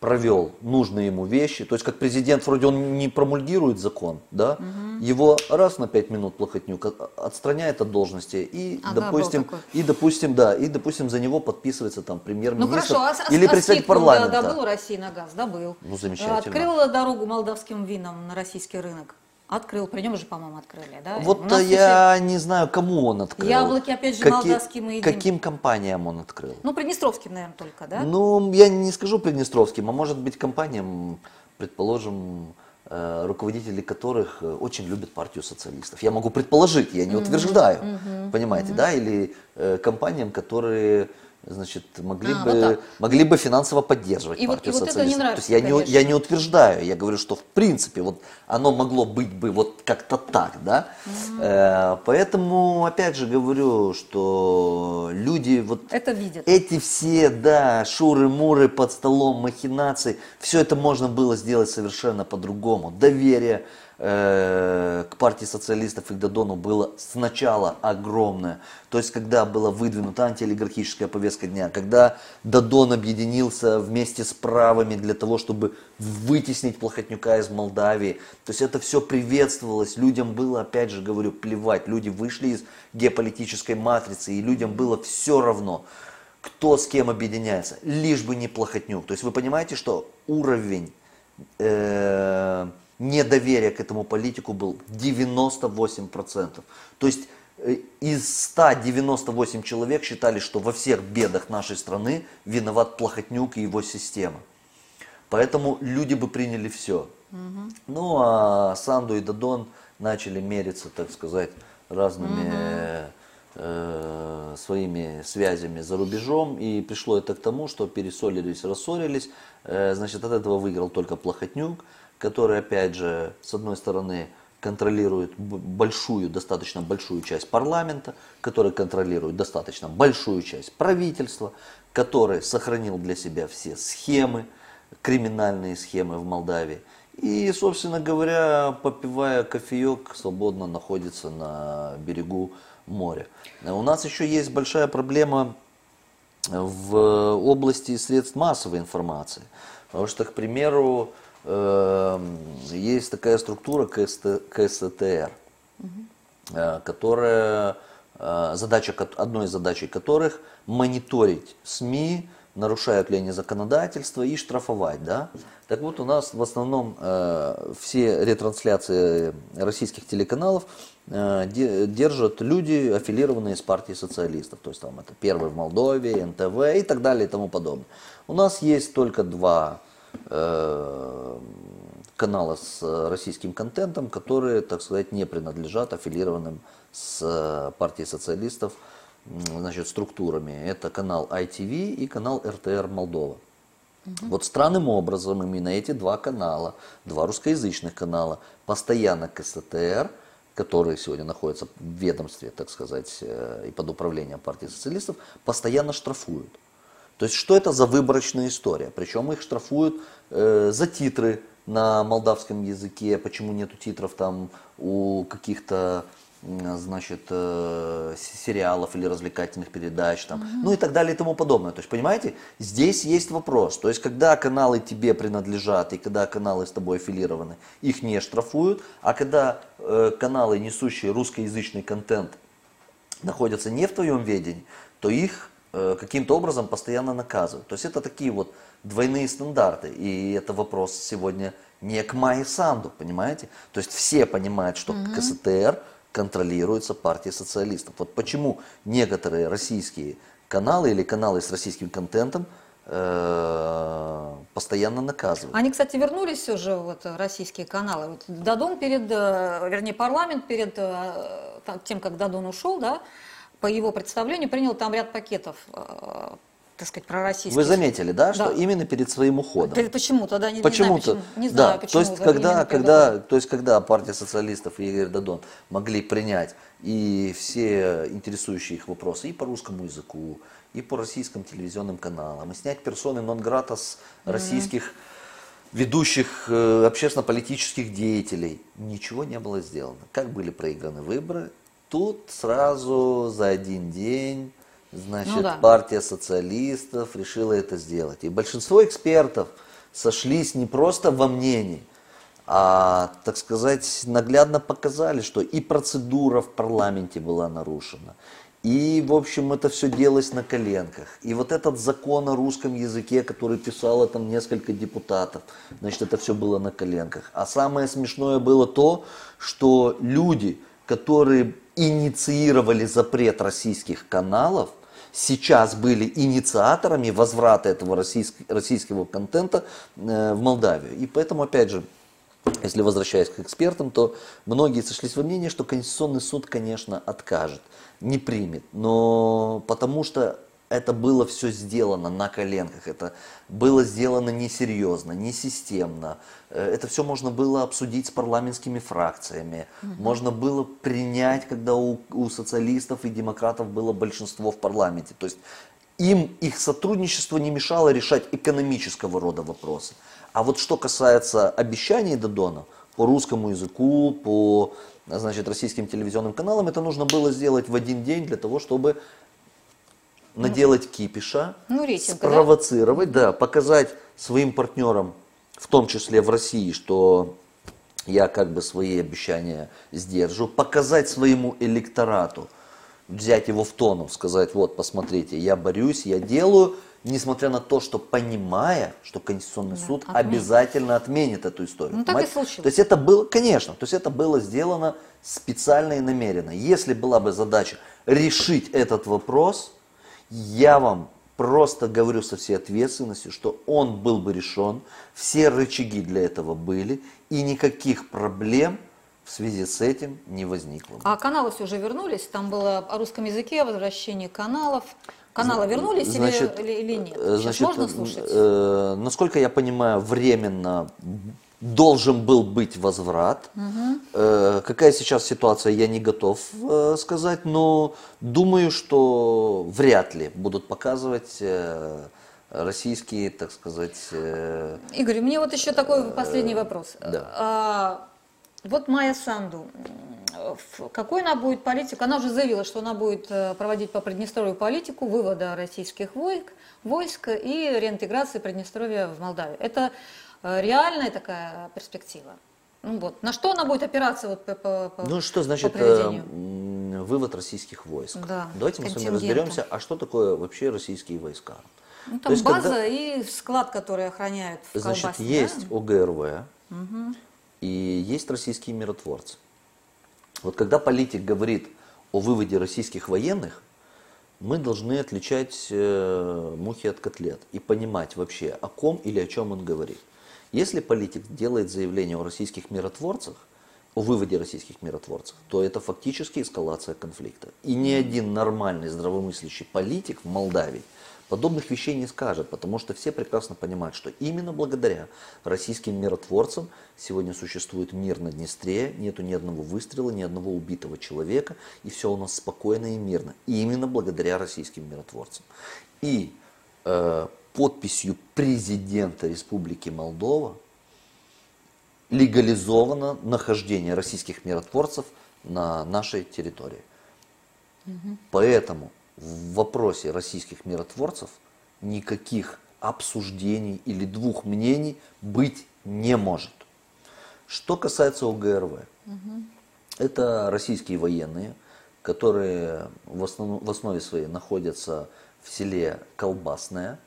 провел нужные ему вещи. То есть как президент вроде он не промульгирует закон, да, угу. его раз на пять минут Плохотнюк отстраняет от должности и, ага, допустим, и допустим, да, и допустим за него подписывается там премьер-министр ну, хорошо, а, или а, представитель парламента. Да, добыл России на газ, добыл. Ну замечательно. Открыла дорогу молдавским винам на российский рынок. Открыл, при нем же, по-моему, открыли, да? Вот я еще... не знаю, кому он открыл. Яблоки, опять же, Каки... молдавские мы едим. Каким компаниям он открыл? Ну, Приднестровским, наверное, только, да? Ну, я не скажу Приднестровским, а может быть компаниям, предположим, э, руководители которых э, очень любят партию социалистов. Я могу предположить, я не утверждаю, mm-hmm. понимаете, mm-hmm. да? Или э, компаниям, которые значит, могли, а, бы, вот могли бы финансово поддерживать и партию вот, и социалистов. Вот это не нравится, То есть я не, я не утверждаю, я говорю, что в принципе вот оно могло быть бы вот как-то так, да. Mm-hmm. Э, поэтому опять же говорю, что люди вот это видят. эти все, да, шуры-муры под столом, махинации, все это можно было сделать совершенно по-другому. Доверие Э, к партии социалистов и к Дадону было сначала огромное. То есть, когда была выдвинута антиолигархическая повестка дня, когда Дадон объединился вместе с правыми для того, чтобы вытеснить Плохотнюка из Молдавии. То есть, это все приветствовалось. Людям было, опять же говорю, плевать. Люди вышли из геополитической матрицы, и людям было все равно кто с кем объединяется, лишь бы не Плохотнюк. То есть вы понимаете, что уровень э, недоверие к этому политику был 98%. То есть э, из 198 человек считали, что во всех бедах нашей страны виноват Плохотнюк и его система. Поэтому люди бы приняли все. Угу. Ну а Санду и Дадон начали мериться, так сказать, разными угу. э, своими связями за рубежом. И пришло это к тому, что пересолились, рассорились. Э, значит, от этого выиграл только Плохотнюк который, опять же, с одной стороны, контролирует большую, достаточно большую часть парламента, который контролирует достаточно большую часть правительства, который сохранил для себя все схемы, криминальные схемы в Молдавии. И, собственно говоря, попивая кофеек, свободно находится на берегу моря. У нас еще есть большая проблема в области средств массовой информации. Потому что, к примеру, есть такая структура КСТР, угу. которая, э, задача, одной из задач которых мониторить СМИ, нарушают ли они законодательство и штрафовать. Да? Так вот, у нас в основном э, все ретрансляции российских телеканалов э, держат люди, аффилированные с партией социалистов. То есть там это Первый в Молдове, НТВ и так далее и тому подобное. У нас есть только два канала с российским контентом, которые, так сказать, не принадлежат аффилированным с э, партией социалистов значит, структурами. Это канал ITV и канал РТР Молдова. Угу. Вот странным образом именно эти два канала, два русскоязычных канала, постоянно КСТР, которые сегодня находятся в ведомстве, так сказать, э, и под управлением партии социалистов, постоянно штрафуют. То есть что это за выборочная история? Причем их штрафуют э, за титры на молдавском языке, почему нету титров там у каких-то значит, э, сериалов или развлекательных передач, там, угу. ну и так далее и тому подобное. То есть, понимаете, здесь есть вопрос. То есть, когда каналы тебе принадлежат и когда каналы с тобой аффилированы, их не штрафуют, а когда э, каналы, несущие русскоязычный контент, находятся не в твоем ведении, то их каким-то образом постоянно наказывают. То есть это такие вот двойные стандарты. И это вопрос сегодня не к Майе Санду, понимаете? То есть все понимают, что угу. КСТР контролируется партией социалистов. Вот почему некоторые российские каналы или каналы с российским контентом э, постоянно наказывают. Они, кстати, вернулись уже, вот, российские каналы. Вот Дадон перед, э, вернее, парламент перед тем, как Дадон ушел, да, по его представлению, принял там ряд пакетов, э, так сказать, пророссийских. Вы заметили, да, что да. именно перед своим уходом. Почему тогда не, почему не знаю, почему. Не знаю, да. почему. То есть, когда, когда, то есть, когда партия социалистов и Игорь Дадон могли принять и все интересующие их вопросы и по русскому языку, и по российским телевизионным каналам, и снять персоны нон-грата с mm-hmm. российских ведущих э, общественно-политических деятелей. Ничего не было сделано. Как были проиграны выборы, Тут сразу за один день, значит, ну, да. партия социалистов решила это сделать. И большинство экспертов, сошлись не просто во мнении, а, так сказать, наглядно показали, что и процедура в парламенте была нарушена, и, в общем, это все делалось на коленках. И вот этот закон о русском языке, который писало там несколько депутатов, значит, это все было на коленках. А самое смешное было то, что люди, которые инициировали запрет российских каналов, сейчас были инициаторами возврата этого российского, российского контента э, в Молдавию. И поэтому, опять же, если возвращаясь к экспертам, то многие сошлись во мнении, что Конституционный суд, конечно, откажет, не примет. Но потому что это было все сделано на коленках, это было сделано несерьезно, несистемно. Э, это все можно было обсудить с парламентскими фракциями, угу. можно было принять, когда у, у социалистов и демократов было большинство в парламенте. То есть им их сотрудничество не мешало решать экономического рода вопросы. А вот что касается обещаний Додона по русскому языку, по значит, российским телевизионным каналам, это нужно было сделать в один день для того, чтобы наделать кипиша, ну, рейтинг, спровоцировать, да? да, показать своим партнерам, в том числе в России, что я как бы свои обещания сдержу, показать своему электорату, взять его в тону, сказать, вот, посмотрите, я борюсь, я делаю, несмотря на то, что понимая, что Конституционный да, суд отменит. обязательно отменит эту историю. Ну, так и случилось. То есть это было, конечно, то есть это было сделано специально и намеренно. Если была бы задача решить этот вопрос, я вам просто говорю со всей ответственностью, что он был бы решен, все рычаги для этого были, и никаких проблем в связи с этим не возникло. А каналы все уже вернулись? Там было о русском языке, о возвращении каналов. Каналы вернулись значит, или, или нет? Сейчас значит, можно слушать? Э, насколько я понимаю, временно должен был быть возврат. Угу. Э, какая сейчас ситуация, я не готов э, сказать, но думаю, что вряд ли будут показывать э, российские, так сказать... Э, Игорь, мне вот еще такой последний вопрос. Да. А, вот Майя Санду, какой она будет политику? Она уже заявила, что она будет проводить по Приднестровью политику вывода российских войск, войск и реинтеграции Приднестровья в Молдавию. Это реальная такая перспектива? Ну, вот. На что она будет опираться вот, по, по, Ну что значит э, вывод российских войск? Да, Давайте мы с вами разберемся, а что такое вообще российские войска? Ну, там есть, база когда... и склад, который охраняют в Значит, колбасе, есть да? ОГРВ угу. и есть российские миротворцы. Вот когда политик говорит о выводе российских военных, мы должны отличать э, мухи от котлет и понимать вообще, о ком или о чем он говорит. Если политик делает заявление о российских миротворцах, о выводе российских миротворцев, то это фактически эскалация конфликта. И ни один нормальный здравомыслящий политик в Молдавии подобных вещей не скажет, потому что все прекрасно понимают, что именно благодаря российским миротворцам сегодня существует мир на Днестре, нету ни одного выстрела, ни одного убитого человека, и все у нас спокойно и мирно. И именно благодаря российским миротворцам. И э, подписью президента Республики Молдова легализовано нахождение российских миротворцев на нашей территории. Угу. Поэтому в вопросе российских миротворцев никаких обсуждений или двух мнений быть не может. Что касается ОГРВ, угу. это российские военные, которые в, основ, в основе своей находятся в селе Колбасное,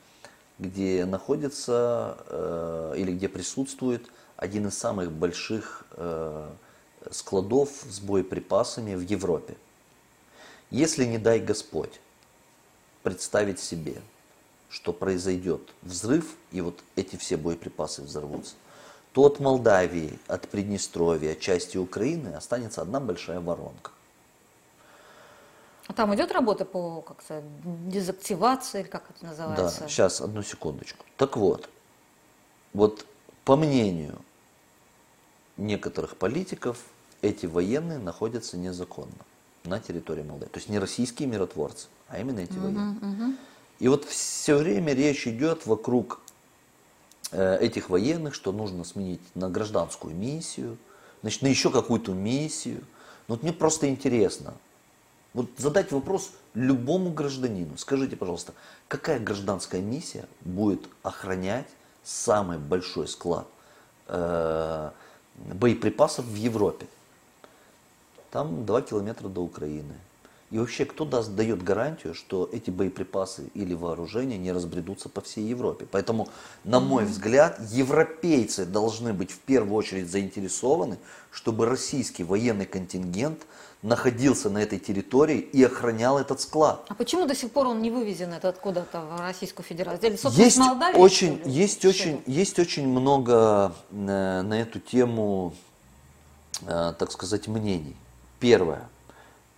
где находится э, или где присутствует один из самых больших э, складов с боеприпасами в Европе. Если, не дай Господь, представить себе, что произойдет взрыв, и вот эти все боеприпасы взорвутся, то от Молдавии, от Приднестровья, части Украины останется одна большая воронка. А там идет работа по как-то дезактивации, как это называется? Да, сейчас, одну секундочку. Так вот, вот по мнению некоторых политиков, эти военные находятся незаконно на территории Молдавии. То есть не российские миротворцы, а именно эти uh-huh, военные. Uh-huh. И вот все время речь идет вокруг э, этих военных, что нужно сменить на гражданскую миссию, значит, на еще какую-то миссию. Но вот мне просто интересно, вот задать вопрос любому гражданину. Скажите, пожалуйста, какая гражданская миссия будет охранять самый большой склад э, боеприпасов в Европе. Там 2 километра до Украины. И вообще, кто даст, дает гарантию, что эти боеприпасы или вооружения не разбредутся по всей Европе? Поэтому, на мой взгляд, европейцы должны быть в первую очередь заинтересованы, чтобы российский военный контингент находился на этой территории и охранял этот склад. А почему до сих пор он не вывезен это откуда-то в Российскую Федерацию? Или, есть Молдавии, очень, есть очень, есть очень много э, на эту тему, э, так сказать, мнений. Первое.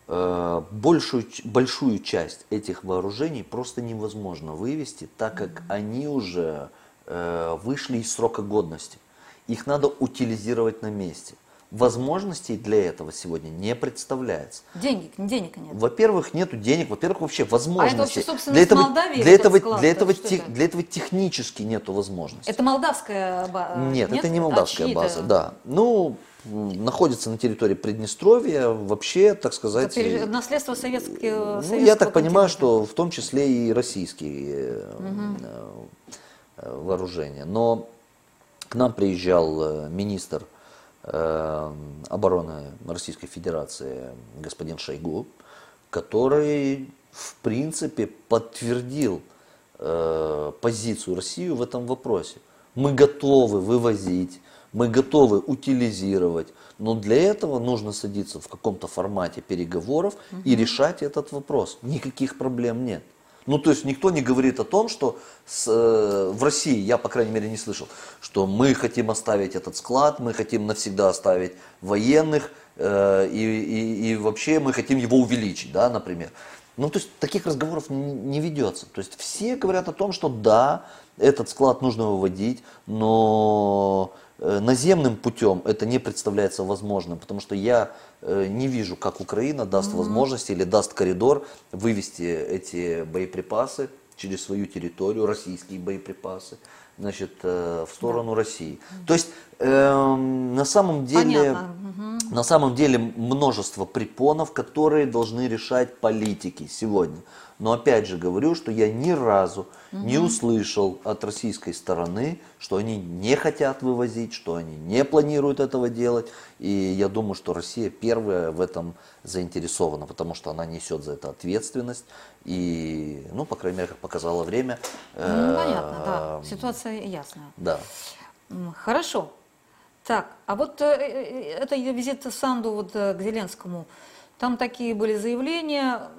Э, большую, большую часть этих вооружений просто невозможно вывести, так как они уже э, вышли из срока годности. Их надо утилизировать на месте. Возможностей для этого сегодня не представляется. Денег, денег нет. Во-первых, нету денег, во-первых, вообще возможностей. А это вообще, для этого, Молдавии для этого, склад, для этого, тех, для этого технически нету возможности. Это молдавская база? Нет, нет, это не молдавская а база, да. Ну, находится на территории Приднестровья, вообще, так сказать... Это наследство советского ну, Я так понимаю, что в том числе и российские угу. вооружения. Но к нам приезжал министр обороны Российской Федерации господин Шойгу, который, в принципе, подтвердил позицию России в этом вопросе. Мы готовы вывозить мы готовы утилизировать, но для этого нужно садиться в каком-то формате переговоров угу. и решать этот вопрос. Никаких проблем нет. Ну, то есть никто не говорит о том, что с, э, в России, я, по крайней мере, не слышал, что мы хотим оставить этот склад, мы хотим навсегда оставить военных, э, и, и, и вообще мы хотим его увеличить, да, например. Ну, то есть таких разговоров не, ведется. То есть все говорят о том, что да, этот склад нужно выводить, но наземным путем это не представляется возможным, потому что я э, не вижу, как Украина даст mm-hmm. возможность или даст коридор вывести эти боеприпасы через свою территорию, российские боеприпасы, значит, э, в сторону да. России. То есть э, на самом деле, угу. на самом деле множество препонов, которые должны решать политики сегодня. Но опять же говорю, что я ни разу угу. не услышал от российской стороны, что они не хотят вывозить, что они не планируют этого делать. И я думаю, что Россия первая в этом заинтересована, потому что она несет за это ответственность. И, ну, по крайней мере, как показало время. Ну, понятно, да. Ситуация ясная. Да. Хорошо. Так, а вот э, э, это визит Санду вот к Зеленскому, там такие были заявления,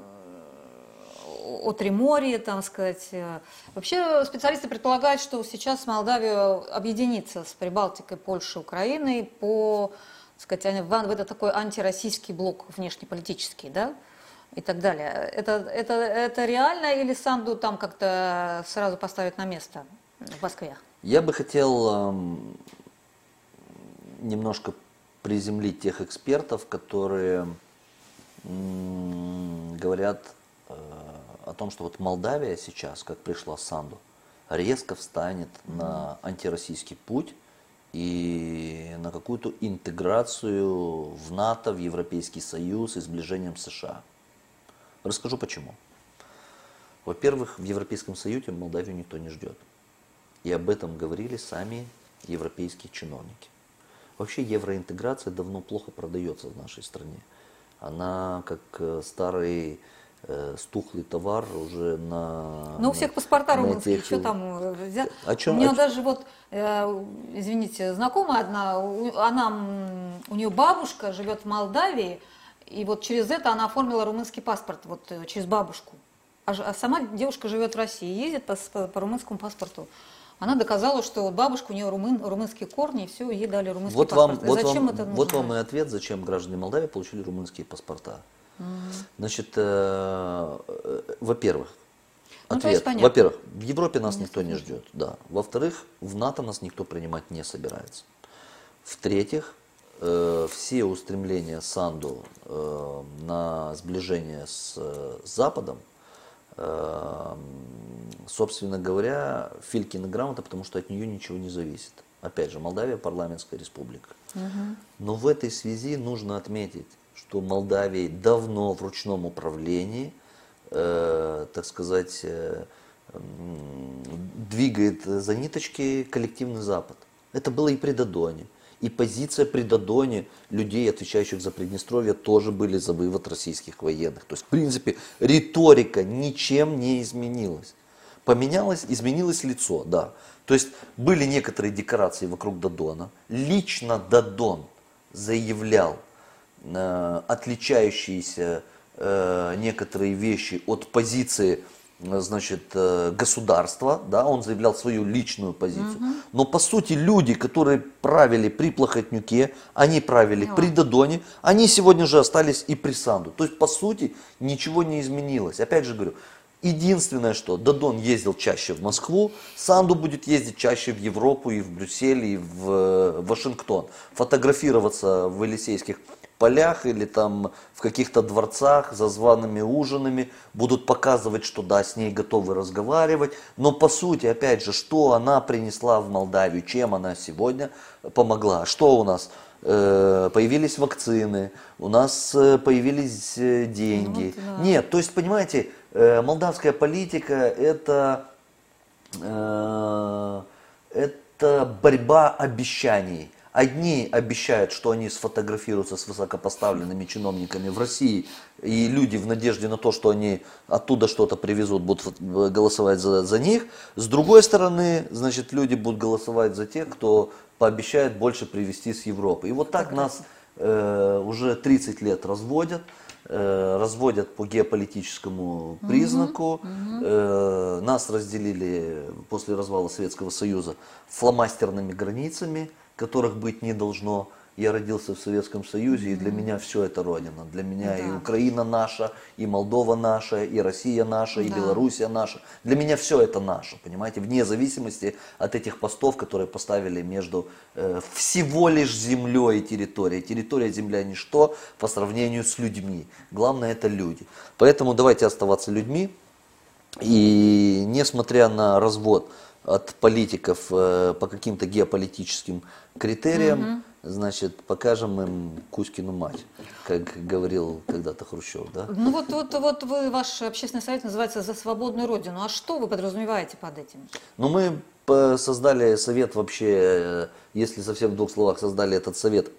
о Триморье, там сказать. Э, вообще специалисты предполагают, что сейчас Молдавия объединится с Прибалтикой, Польшей, Украиной по, сказать, в, это такой антироссийский блок внешнеполитический, да, и так далее. Это, это, это реально или Санду там как-то сразу поставить на место в Москве? Я бы хотел эм, немножко приземлить тех экспертов, которые говорят э, о том, что вот Молдавия сейчас, как пришла Санду, резко встанет на антироссийский путь и на какую-то интеграцию в НАТО, в Европейский Союз и сближением США. Расскажу почему. Во-первых, в Европейском Союзе Молдавию никто не ждет. И об этом говорили сами европейские чиновники. Вообще евроинтеграция давно плохо продается в нашей стране. Она как э, старый Э, стухлый товар уже на... Ну, у всех паспорта румынские, тех... что там э, взять? О чем, у нее о... даже вот, э, извините, знакомая одна, она, у нее бабушка живет в Молдавии, и вот через это она оформила румынский паспорт, вот через бабушку. А, а сама девушка живет в России, ездит по, по, по румынскому паспорту. Она доказала, что вот бабушка, у нее румын, румынские корни, и все, ей дали румынский вот паспорт. Вам, вот зачем вам, это нужно? Вот вам и ответ, зачем граждане Молдавии получили румынские паспорта. Значит, э, э, во-первых, ну, ответ. Во-первых, в Европе нас не никто не ждет, да. Во-вторых, в НАТО нас никто принимать не собирается. В-третьих, э, все устремления Санду э, на сближение с, э, Западом, собственно говоря, Филькина грамота, потому что от нее ничего не зависит. Опять же, Молдавия парламентская республика. Угу. Но в этой связи нужно отметить, что Молдавии давно в ручном управлении, э, так сказать, э, двигает за ниточки коллективный Запад. Это было и при Додоне. И позиция при Додоне людей, отвечающих за Приднестровье, тоже были за вывод российских военных. То есть, в принципе, риторика ничем не изменилась. Поменялось, изменилось лицо, да. То есть были некоторые декорации вокруг Додона. Лично Додон заявлял э, отличающиеся э, некоторые вещи от позиции значит, э, государства, да, он заявлял свою личную позицию. Угу. Но по сути люди, которые правили при Плохотнюке, они правили ну. при Додоне, они сегодня же остались и при Санду. То есть по сути ничего не изменилось. Опять же говорю, единственное, что Додон ездил чаще в Москву, Санду будет ездить чаще в Европу и в Брюссель и в э, Вашингтон, фотографироваться в Елисейских полях или там в каких-то дворцах за зваными ужинами, будут показывать, что да, с ней готовы разговаривать. Но по сути, опять же, что она принесла в Молдавию, чем она сегодня помогла? Что у нас? Э, появились вакцины, у нас э, появились э, деньги. Ну, вот, да. Нет, то есть, понимаете, молдавская политика это, это борьба обещаний. Одни обещают, что они сфотографируются с высокопоставленными чиновниками в России, и люди в надежде на то, что они оттуда что-то привезут, будут голосовать за, за них. С другой стороны, значит, люди будут голосовать за тех, кто пообещает больше привезти с Европы. И вот так нас э, уже 30 лет разводят э, разводят по геополитическому признаку. Угу, Э, нас разделили после развала Советского Союза фломастерными границами которых быть не должно. Я родился в Советском Союзе, и для меня все это родина. Для меня да. и Украина наша, и Молдова наша, и Россия наша, и да. Белоруссия наша. Для меня все это наше, понимаете, вне зависимости от этих постов, которые поставили между э, всего лишь землей и территорией. Территория, земля ничто по сравнению с людьми. Главное это люди. Поэтому давайте оставаться людьми. И несмотря на развод от политиков э, по каким-то геополитическим критериям, угу. значит, покажем им Кузькину мать, как говорил когда-то Хрущев, да? Ну вот, вот, вот вы, ваш общественный совет называется «За свободную Родину». А что вы подразумеваете под этим? Ну мы создали совет вообще, э, если совсем в двух словах создали этот совет, э,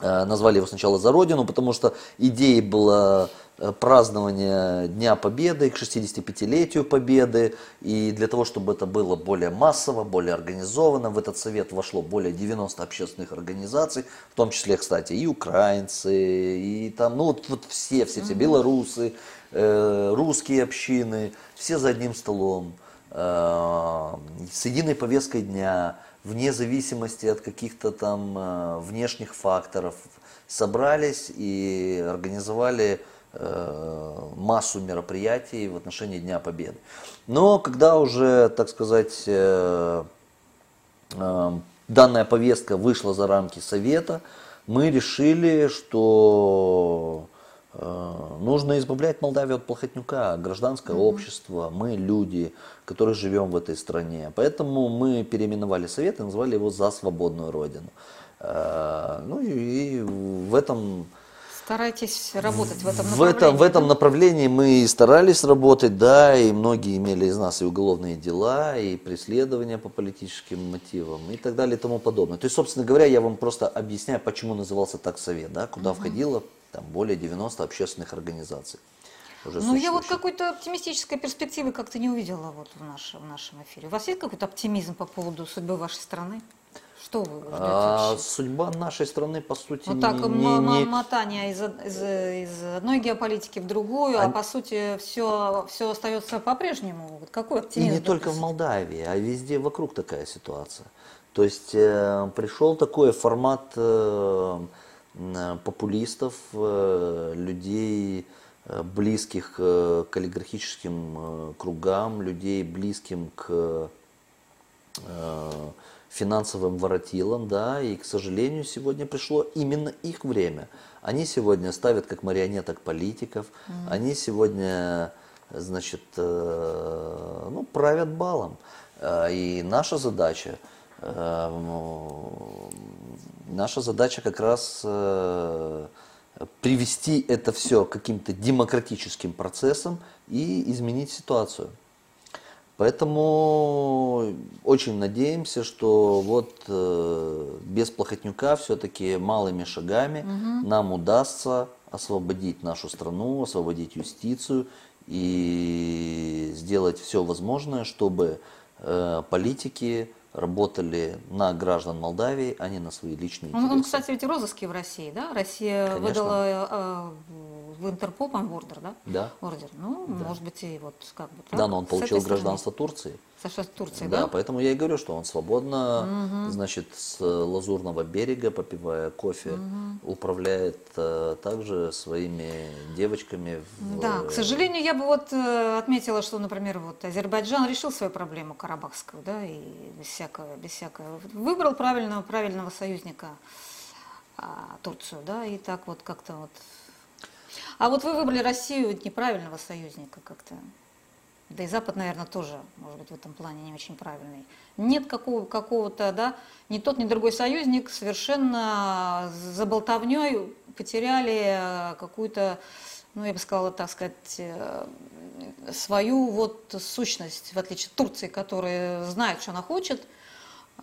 назвали его сначала «За Родину», потому что идеей была Э, празднования Дня Победы, к 65-летию Победы. И для того, чтобы это было более массово, более организованно, в этот совет вошло более 90 общественных организаций, в том числе, кстати, и украинцы, и там, ну вот, вот все, все, все, белорусы, э, русские общины, все за одним столом, э, с единой повесткой дня, вне зависимости от каких-то там э, внешних факторов, собрались и организовали Э, массу мероприятий в отношении Дня Победы. Но когда уже, так сказать, э, данная повестка вышла за рамки Совета, мы решили, что нужно избавлять Молдавию от плохотнюка, гражданское mm-hmm. общество, мы люди, которые живем в этой стране. Поэтому мы переименовали Совет и назвали его «За свободную Родину». Ну и в этом Старайтесь работать в этом направлении. В этом, в этом направлении мы старались работать, да, и многие имели из нас и уголовные дела, и преследования по политическим мотивам, и так далее, и тому подобное. То есть, собственно говоря, я вам просто объясняю, почему назывался так совет, да, куда угу. входило там, более 90 общественных организаций. Уже ну, я вот какой-то оптимистической перспективы как-то не увидела вот в, наш, в нашем эфире. У вас есть какой-то оптимизм по поводу судьбы вашей страны? Что вы а, Судьба нашей страны, по сути, Вот так, не, не... мотание из, из, из одной геополитики в другую, а, а по сути все, все остается по-прежнему. Какой оптимизм? И не только в Молдавии, а везде вокруг такая ситуация. То есть э, пришел такой формат э, популистов, э, людей, э, близких э, к олигархическим э, кругам, людей, близким к финансовым воротилам, да, и, к сожалению, сегодня пришло именно их время. Они сегодня ставят как марионеток политиков, mm-hmm. они сегодня, значит, ну, правят балом. И наша задача, наша задача как раз привести это все к каким-то демократическим процессам и изменить ситуацию. Поэтому очень надеемся, что вот э, без Плохотнюка все-таки малыми шагами угу. нам удастся освободить нашу страну, освободить юстицию и сделать все возможное, чтобы э, политики работали на граждан Молдавии, а не на свои личные интересы. Он, кстати, ведь розыски в России, да? Россия Конечно. выдала э, в Интерпол, по-моему, ордер, да? Да. Ордер. Ну, да. может быть, и вот как бы. Да, но он получил гражданство Турции. Саша Турции, да? Да, поэтому я и говорю, что он свободно, угу. значит, с Лазурного берега, попивая кофе, угу. управляет э, также своими девочками. В... Да, к сожалению, я бы вот э, отметила, что, например, вот Азербайджан решил свою проблему карабахскую, да, и без всякого, без всякого, выбрал правильного, правильного союзника а, Турцию, да, и так вот как-то вот. А вот вы выбрали Россию неправильного союзника как-то. Да и Запад, наверное, тоже, может быть, в этом плане не очень правильный. Нет какого, какого-то, да, ни тот, ни другой союзник совершенно за болтовней потеряли э, какую-то, ну, я бы сказала, так сказать, э, свою вот сущность, в отличие от Турции, которая знает, что она хочет, э,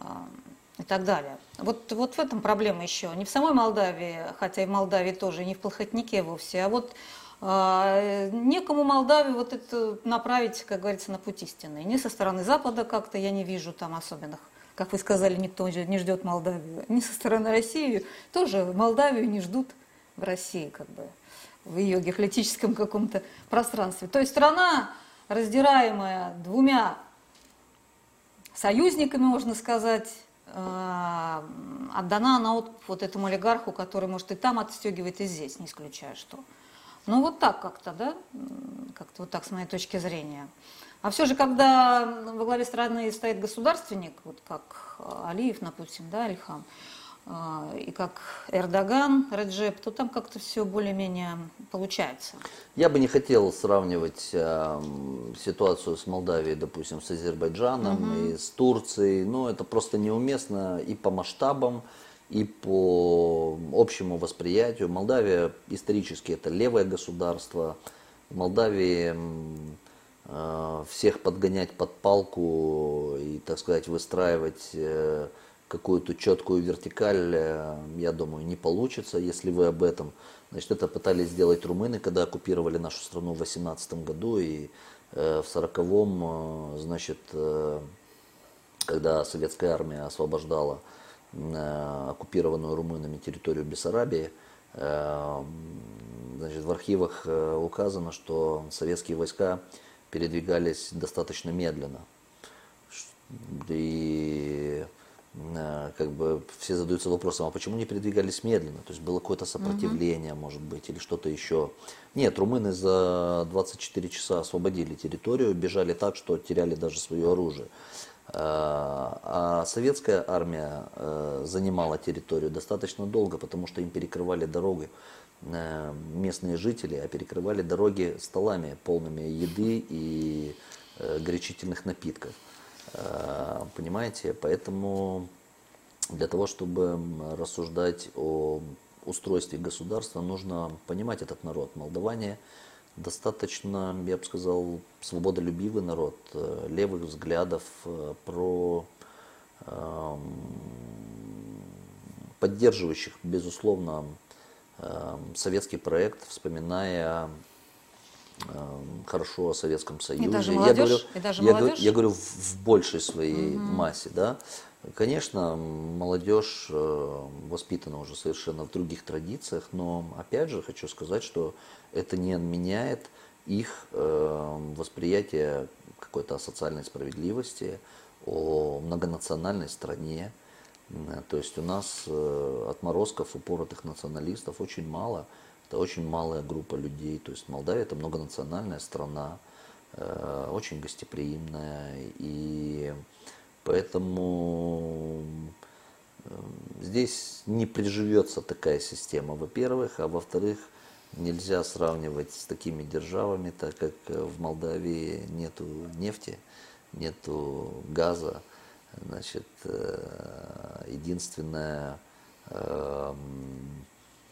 и так далее. Вот, вот в этом проблема еще. Не в самой Молдавии, хотя и в Молдавии тоже, не в Плохотнике вовсе, а вот некому Молдавию вот это направить, как говорится, на путь истинный. Ни со стороны Запада как-то я не вижу там особенных, как вы сказали, никто не ждет Молдавию. Ни со стороны России тоже Молдавию не ждут в России, как бы, в ее геополитическом каком-то пространстве. То есть страна, раздираемая двумя союзниками, можно сказать, а, отдана на вот, вот этому олигарху, который, может, и там отстегивает, и здесь, не исключая что. Ну вот так как-то, да, как-то вот так с моей точки зрения. А все же, когда во главе страны стоит государственник, вот как Алиев, допустим, да, Альхам, и как Эрдоган, Реджеп, то там как-то все более-менее получается. Я бы не хотел сравнивать э, ситуацию с Молдавией, допустим, с Азербайджаном угу. и с Турцией. Ну, это просто неуместно и по масштабам, и по общему восприятию. Молдавия исторически это левое государство. В Молдавии э, всех подгонять под палку и, так сказать, выстраивать э, какую-то четкую вертикаль, э, я думаю, не получится, если вы об этом. Значит, это пытались сделать румыны, когда оккупировали нашу страну в 18 году и в 40-м, значит, когда советская армия освобождала оккупированную румынами территорию Бессарабии, э, значит, в архивах э, указано, что советские войска передвигались достаточно медленно. И э, как бы все задаются вопросом, а почему не передвигались медленно? То есть было какое-то сопротивление, угу. может быть, или что-то еще. Нет, румыны за 24 часа освободили территорию, бежали так, что теряли даже свое оружие. А советская армия э, занимала территорию достаточно долго, потому что им перекрывали дороги э, местные жители, а перекрывали дороги столами, полными еды и э, горячительных напитков. Понимаете? Поэтому для того, чтобы рассуждать о устройстве государства, нужно понимать этот народ. Молдаване достаточно, я бы сказал, свободолюбивый народ, э, левых взглядов, э, про эм, поддерживающих, безусловно, эм, советский проект, вспоминая эм, хорошо о Советском Союзе. И даже молодежь, я говорю, и даже я, молодежь? я говорю в, в большей своей угу. массе, да. Конечно, молодежь э, воспитана уже совершенно в других традициях, но опять же хочу сказать, что это не отменяет их э, восприятие какой-то социальной справедливости, о многонациональной стране. То есть у нас э, отморозков, упоротых националистов очень мало. Это очень малая группа людей. То есть Молдавия это многонациональная страна, очень гостеприимная. И Поэтому здесь не приживется такая система, во-первых, а во-вторых, нельзя сравнивать с такими державами, так как в Молдавии нету нефти, нету газа. Значит, э, единственное эм,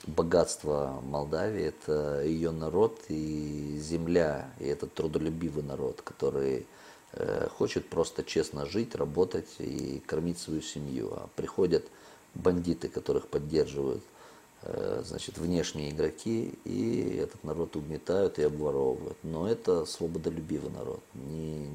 богатство Молдавии – это ее народ и земля, и этот трудолюбивый народ, который э, хочет просто честно жить, работать и кормить свою семью. А приходят бандиты, которых поддерживают э, значит, внешние игроки, и этот народ угнетают и обворовывают. Но это свободолюбивый народ. Не,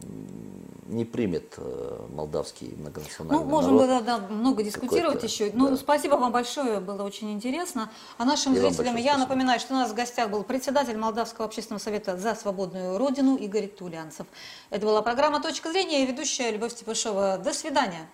не примет э, молдавский многонациональный Ну, можем народ. да, да, много дискутировать еще. Ну, да. спасибо вам большое, было очень интересно. А нашим И зрителям я спасибо. напоминаю, что у нас в гостях был председатель Молдавского общественного совета «За свободную Родину» Игорь Тулянцев. Это была программа «Точка зрения» и ведущая Любовь Степашова. До свидания.